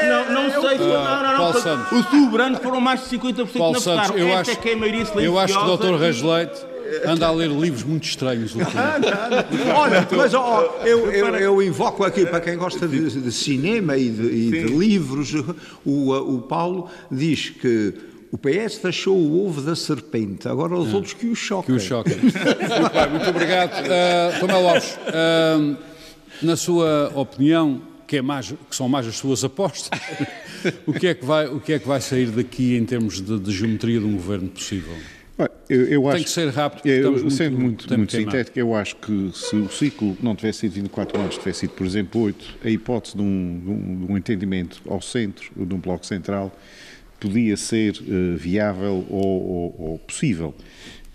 Não, não sei se. Não, não, não. Paulo não, Santos. O soberano foram mais de 50% que Paulo votaram. eu Esta acho, é que é a maioria silenciosa. eu acho que o Dr. Reis Leite anda a ler livros muito estranhos ultimamente. olha, mas ó, eu, eu, eu invoco aqui para quem gosta de, de cinema e de, e de livros, o, o Paulo diz que o PS deixou o ovo da serpente, agora os outros que o Que chocam. o choque. muito bem, muito obrigado. Uh, Tomé Lopes, uh, na sua opinião, que, é mais, que são mais as suas apostas. o, que é que vai, o que é que vai sair daqui em termos de, de geometria de um governo possível? Eu, eu Tem acho, que ser rápido, eu, sendo muito muito, muito sintético, eu acho que se o ciclo não tivesse sido 24 anos, tivesse sido, por exemplo, 8, a hipótese de um, de um- de um entendimento ao centro, de um bloco central, podia ser eh, viável ou, ou- ou possível.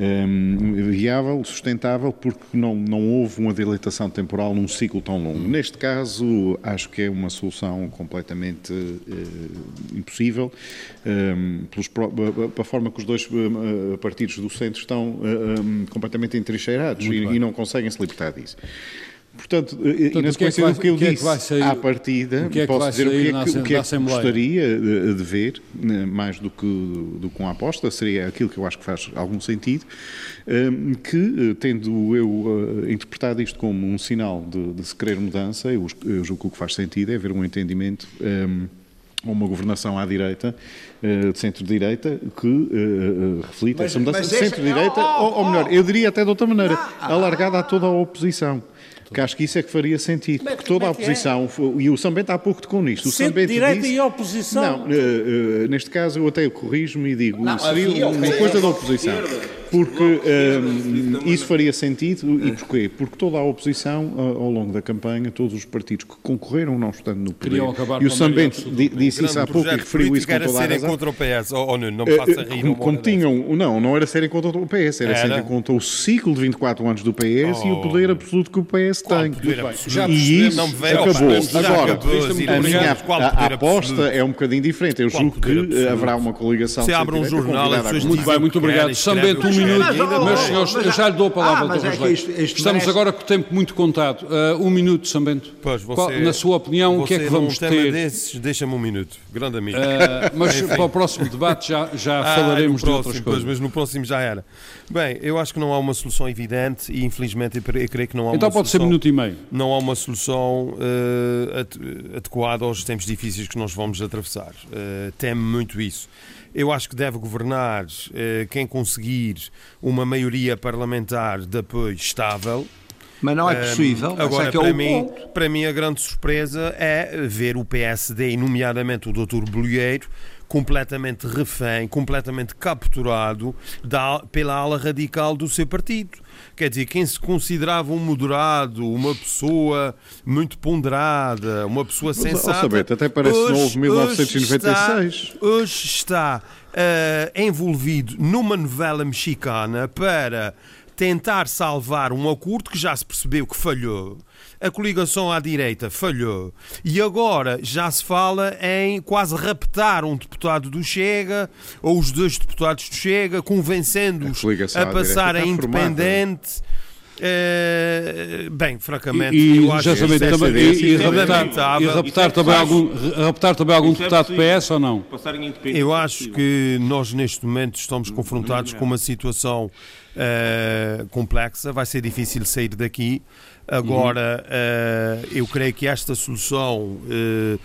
Hum, viável, sustentável, porque não, não houve uma dilatação temporal num ciclo tão longo. Neste caso, acho que é uma solução completamente eh, impossível, hum, pelos pró- pela forma que os dois hum, eh, partidos do centro estão eh, hum, completamente entrincheirados e, e não conseguem se libertar disso. Portanto, eh, e Portanto, na o que é que sequência do que eu que é que disse vai sair- à partida, o que é que posso vai dizer o que sair é que, o que, é que Assembleia? gostaria de, de ver, né, mais do que do que uma aposta, seria aquilo que eu acho que faz algum sentido, hum, que, eh, tendo eu eh, interpretado isto como um sinal de, de se querer mudança, eu, eu julgo que o que faz sentido é haver um entendimento. hum, ou uma governação à direita, eh, de centro-direita, que reflita Mas- essa mudança mas de centro-direita, Oh, oh, ou, ou melhor, oh. eu diria até de outra maneira, alargada a toda a oposição. Que acho que isso é que faria sentido. É que- Porque toda a é é? oposição, e o Sambento há pouco tocou nisto, o Sambento Centro-direita disse- e oposição. Não, eh, eh, neste caso eu até corrijo-me e digo, Não, seria havia, uma coisa da oposição. Porque eh, isso faria sentido, e porquê? Porque toda a oposição, ao longo da campanha, todos os partidos que concorreram, não estando no poder, e o di- do disse isso há pouco e referiu isso com toda a serem razão. contra o PS. Oh, oh, Nuno, não me Eh, faça eh, rir. como, tinham, não, não era serem contra o PS, era, Era? serem contra o ciclo de 24 anos do PS e o Oh. poder absoluto que o PS Qual tem. Já e isso não acabou. Agora, a obrigado. minha a- aposta é um bocadinho diferente. Eu julgo que haverá uma coligação. De abre um jornal, Muito bem, muito obrigado. Um escrevem, minuto. ainda Meus senhores, Mas- eu já lhe dou a palavra, Ah, mas Dr. é isto- isto Estamos merece- agora com o tempo muito contado. Ah, um minuto, Sambento. Pois, você, Qual- na sua opinião, o que é que vamos tema ter? deixa-me um minuto. Grande amigo. Ah, mas Enfim. para o próximo debate já, já Ah, falaremos no de próximo, outras pois, coisas. mas no próximo já era. Bem, eu acho que não há uma solução evidente e infelizmente eu creio que não há Então uma pode ser solução. minuto e meio. não há uma solução ade- adequada aos tempos difíceis que nós vamos atravessar. Eh, temo muito isso. Eu acho que deve governar eh, quem conseguir uma maioria parlamentar de apoio estável. Mas não é Um, possível. esse Agora, é é para, o mim, ponto. para mim, a grande surpresa é ver o PSD, nomeadamente o Dr. Bolheiro, completamente refém, completamente capturado da- pela ala radical do seu partido. Quer dizer, quem se considerava um moderado, uma pessoa muito ponderada, uma pessoa Mas, sensata. Sabete, até parece que não houve 1996. Hoje está, hoje está, eh, envolvido numa novela mexicana para tentar salvar um acordo que já se percebeu que falhou. A coligação à direita falhou. E agora já se fala em quase raptar um deputado do Chega ou os dois deputados do Chega, convencendo-os A a passar a independente. Eh, bem, francamente, E, eu acho já que é também, e, e é raptar, e raptar é também algum, raptar também algum Isso é deputado possível. PS ou não? Passarem independente. Eu acho que nós neste momento estamos confrontados com uma situação eh, complexa, vai ser difícil sair daqui. Agora, eh, eu creio que esta solução eh,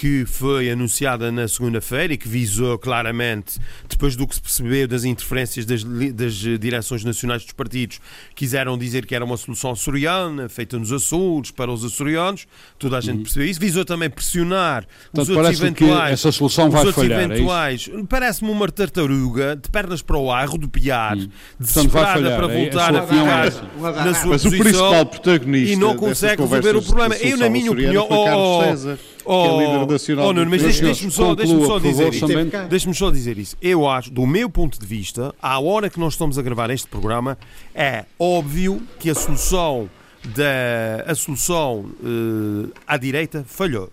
que foi anunciada na segunda-feira e que visou claramente, depois do que se percebeu das interferências das, das direções nacionais dos partidos, quiseram dizer que era uma solução açoriana, feita nos Açores, para os açorianos, toda a gente percebeu isso. Visou também pressionar os Portanto, outros parece que eventuais essa solução vai os outros falhar, é eventuais, parece-me uma tartaruga de pernas para o ar, rodopiar, vai desesperada para é- a voltar sua a é ficar essa. na sua Mas o posição principal protagonista e não consegue resolver o problema. Eu, na minha opinião, Carlos oh, César, oh, que é líder nacional oh, Nuno, mas deixa-me só, só dizer. Sambento. Deixa-me só dizer isso. Eu acho, do meu ponto de vista, à hora que nós estamos a gravar este programa, é óbvio que a solução da a solução eh, à direita falhou.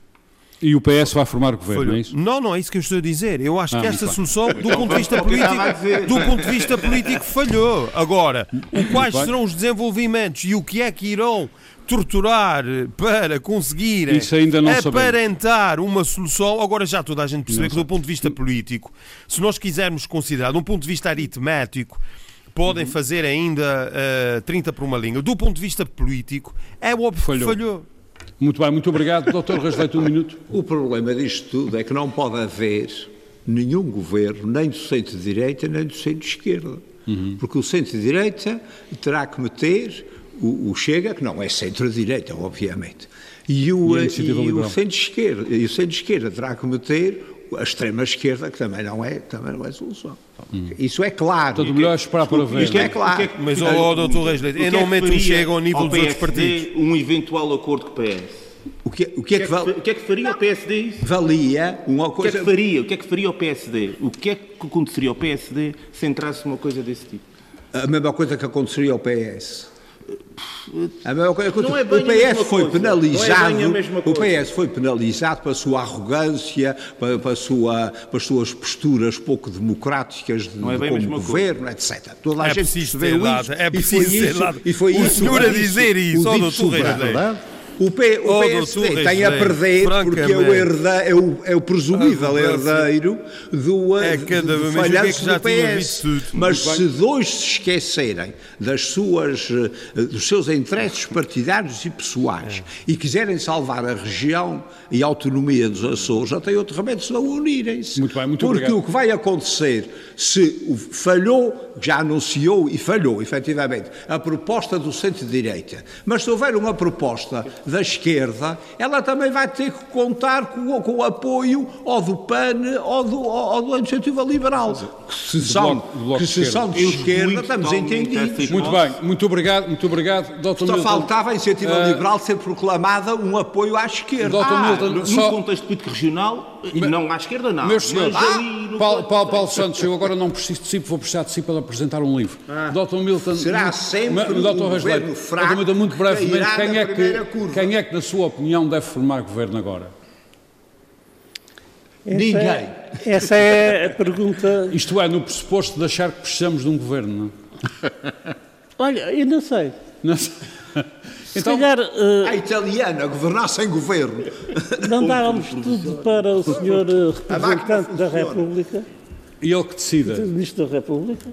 E o PS vai formar o governo, Falhou. é isso? Não, não é isso que eu estou a dizer. Eu acho Ah, que esta bem. solução, do ponto de vista político, do ponto de vista político, falhou. Agora, o quais serão os desenvolvimentos e o que é que irão torturar para conseguir Isso ainda não sabemos. aparentar uma solução. Agora já toda a gente percebe Não que do ponto de vista político, se nós quisermos considerar, de um ponto de vista aritmético, podem Uhum. fazer ainda eh, 30 por uma linha. Do ponto de vista político, é óbvio Falhou. que falhou. Muito bem, muito obrigado. Doutor Rasleito, um minuto. O problema disto tudo é que não pode haver nenhum governo, nem do centro-direita, nem do centro-esquerda. Porque o centro-direita terá que meter o, o Chega, que não é centro-direita, obviamente. E o, E e o centro-esquerda, e o centro-esquerda terá que meter a extrema-esquerda, que também não é, também não é solução. Isso é claro. Portanto, o melhor é esperar para ver. Isto é claro. é que- Mas, é ó, doutor Reis Leite, eu não é meto o Chega ao nível dos outros partidos. um eventual acordo com o PS? O que, o que é que, val- o que é que faria o PSD isso? valia uma O que é coisa... que faria? O que é que faria o PSD? O que é que aconteceria ao PSD se entrasse numa coisa desse tipo? A mesma coisa que aconteceria ao PS. A mesma coisa que Não é o bem a PS foi coisa. penalizado. Não é o coisa. PS foi penalizado pela sua arrogância, pela, pela sua, pelas suas posturas pouco democráticas de, Não é bem como governo, etc. Toda a É gente preciso percebeu ter isso, dado, é e preciso foi ter isso- dado. E foi O isso, senhor a dizer isso, o doutor. Leite. O, P, o Oh, PSD doutor tem a perder porque é o, herda, é o, é o presumível Arrogância. herdeiro do, É do- cada do é falhanço do PS. Mas se dois se esquecerem das suas, eh, dos seus interesses partidários e pessoais e quiserem salvar a região e a autonomia dos Açores, já tem outro remédio se não unirem-se. Muito bem, muito Porque obrigado. o que vai acontecer se falhou, já anunciou e falhou, efetivamente, a proposta do centro-direita, mas se houver uma proposta da esquerda, ela também vai ter que contar com, o- com o apoio ou do PAN ou do, ou do Iniciativa Liberal. Que se são, que de se são de esquerda, estamos entendidos. Muito bem, muito obrigado, muito obrigado, Dr. Só Milton. faltava a Iniciativa Ah, Liberal ser proclamada um apoio à esquerda. Dr. Ah, Milton, no, só- no contexto político regional, não à esquerda não. Meus senhores, Paulo, Paulo- Paulo Santos, eu agora não preciso de si, vou precisar de si para apresentar um livro. Dr. Milton. Será sempre um governo fraco Dr. Milton, muito que brevemente, quem na é, primeira que, curva. Quem é que, na sua opinião, deve formar governo agora? Essa Ninguém. É, essa é a pergunta. Isto é, no pressuposto de achar que precisamos de um governo, não? Olha, eu não sei. não sei. Se Então, calhar eh, A italiana governar sem governo. não dávamos tudo para o senhor eh, representante da. República, e ele que decida. Ministro da República,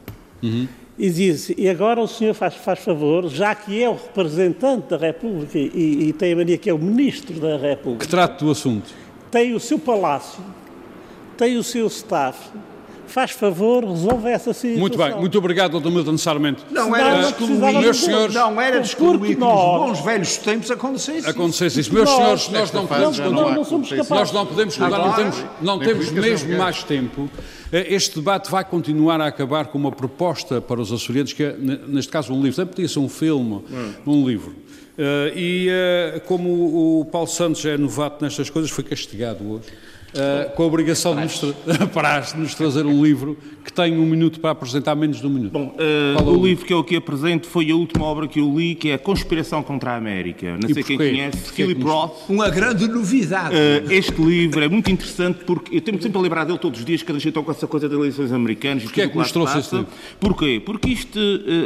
Uhum. E diz e agora o senhor faz, faz favor, já que é o representante da República e, e tem a mania que é o Ministro da Que República, trate do assunto. tem o seu palácio, tem o seu staff, faz favor, resolve essa situação. Muito bem, muito obrigado, Dr. Milton Sarmento. Não era não de excluir, Meus senhores, não era de excluir que nos bons velhos tempos acontecesse. Acontecesse isso. Meus senhores, nós não podemos Não, não somos capazes. Nós não podemos mudar, não temos, não temos mesmo mais tempo. Este debate vai continuar a acabar com uma proposta para os açorianos, que é, ne- neste caso, um livro. Também podia ser um filme, um livro. Eh, e eh, como o Paulo Santos é novato nestas coisas, foi castigado hoje. Eh, com a obrigação de nos, tra- nos trazer um livro que tem um minuto para apresentar, menos de um minuto. Bom, Fala o livro que eu aqui apresento foi a última obra que eu li, que é A Conspiração contra a América. Não sei quem conhece, Porquê Philip que nos- Roth. Uma grande novidade. Eh, este livro é muito interessante porque eu tenho sempre a lembrar dele todos os dias, cada vez que estou com essa coisa das eleições americanas. e Porquê é que nos trouxe este livro? Porquê? Porque isto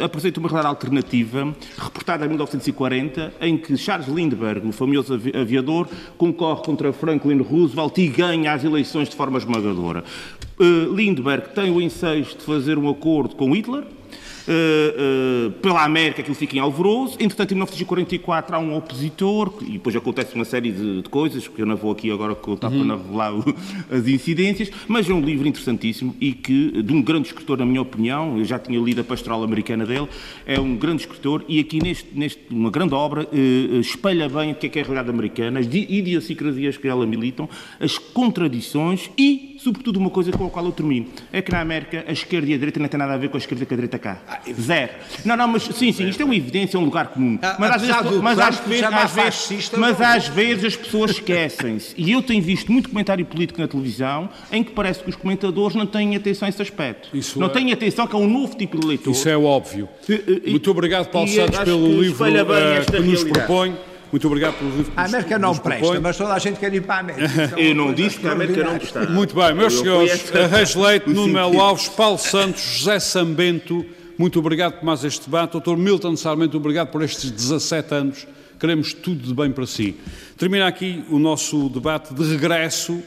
apresenta uma realidade alternativa, reportada em 1940, em que Charles Lindbergh, o famoso avi- aviador, concorre contra Franklin Roosevelt e ganha as eleições de forma esmagadora. Eh, Lindbergh tem o ensejo de fazer um acordo com Hitler, eh, pela América aquilo fica em alvoroço. Entretanto, em 1944 há um opositor, e depois acontece uma série de, de coisas, que eu não vou aqui agora contar para não revelar o- as incidências, mas é um livro interessantíssimo e que, de um grande escritor, na minha opinião, eu já tinha lido a pastoral americana dele, é um grande escritor e aqui neste, neste uma grande obra eh, espelha bem o que é, que é a realidade americana, as di- idiosincrasias que ela militam, as contradições e sobretudo uma coisa com a qual eu termino, é que na América a esquerda e a direita não têm nada a ver com a esquerda e com a direita cá. Zero. Não, não, mas sim, sim, isto é uma evidência, é um lugar comum. Ah, Mas às vezes, mas às vezes, às vezes, mas não- às vezes as pessoas esquecem-se. E eu tenho visto muito comentário político na televisão em que parece que os comentadores não têm atenção a esse aspecto. Isso não é- têm atenção que há um novo tipo de leitor. Isso é óbvio. Muito obrigado, Paulo e Santos, pelo livro esta que nos propõe. Muito obrigado pelo livro que A América não presta, propõe. mas toda a gente quer ir para a América. Eu não disse que a América não gostava. Muito bem, meus Eu senhores, Reis Leite, Nuno Melo. Alves, Paulo Santos, José Sambento, muito obrigado por mais este debate. Doutor Milton Sarmento, obrigado por estes 17 anos. Queremos tudo de bem para si. Termina aqui o nosso debate de regresso,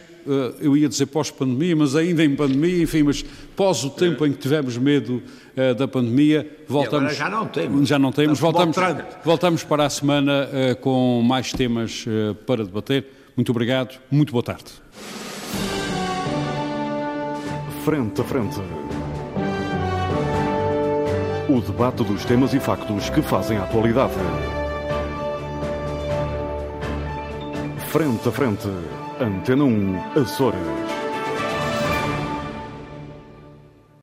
eu ia dizer pós-pandemia, mas ainda em pandemia, enfim, mas pós o tempo em que tivemos medo eh, da pandemia, voltamos. já não temos. Já não temos, voltamos, voltamos para a semana eh, com mais temas eh, para debater. Muito obrigado, muito boa tarde. Frente a frente. O debate dos temas e factos que fazem a atualidade. Frente a Frente. Antena 1 Açores.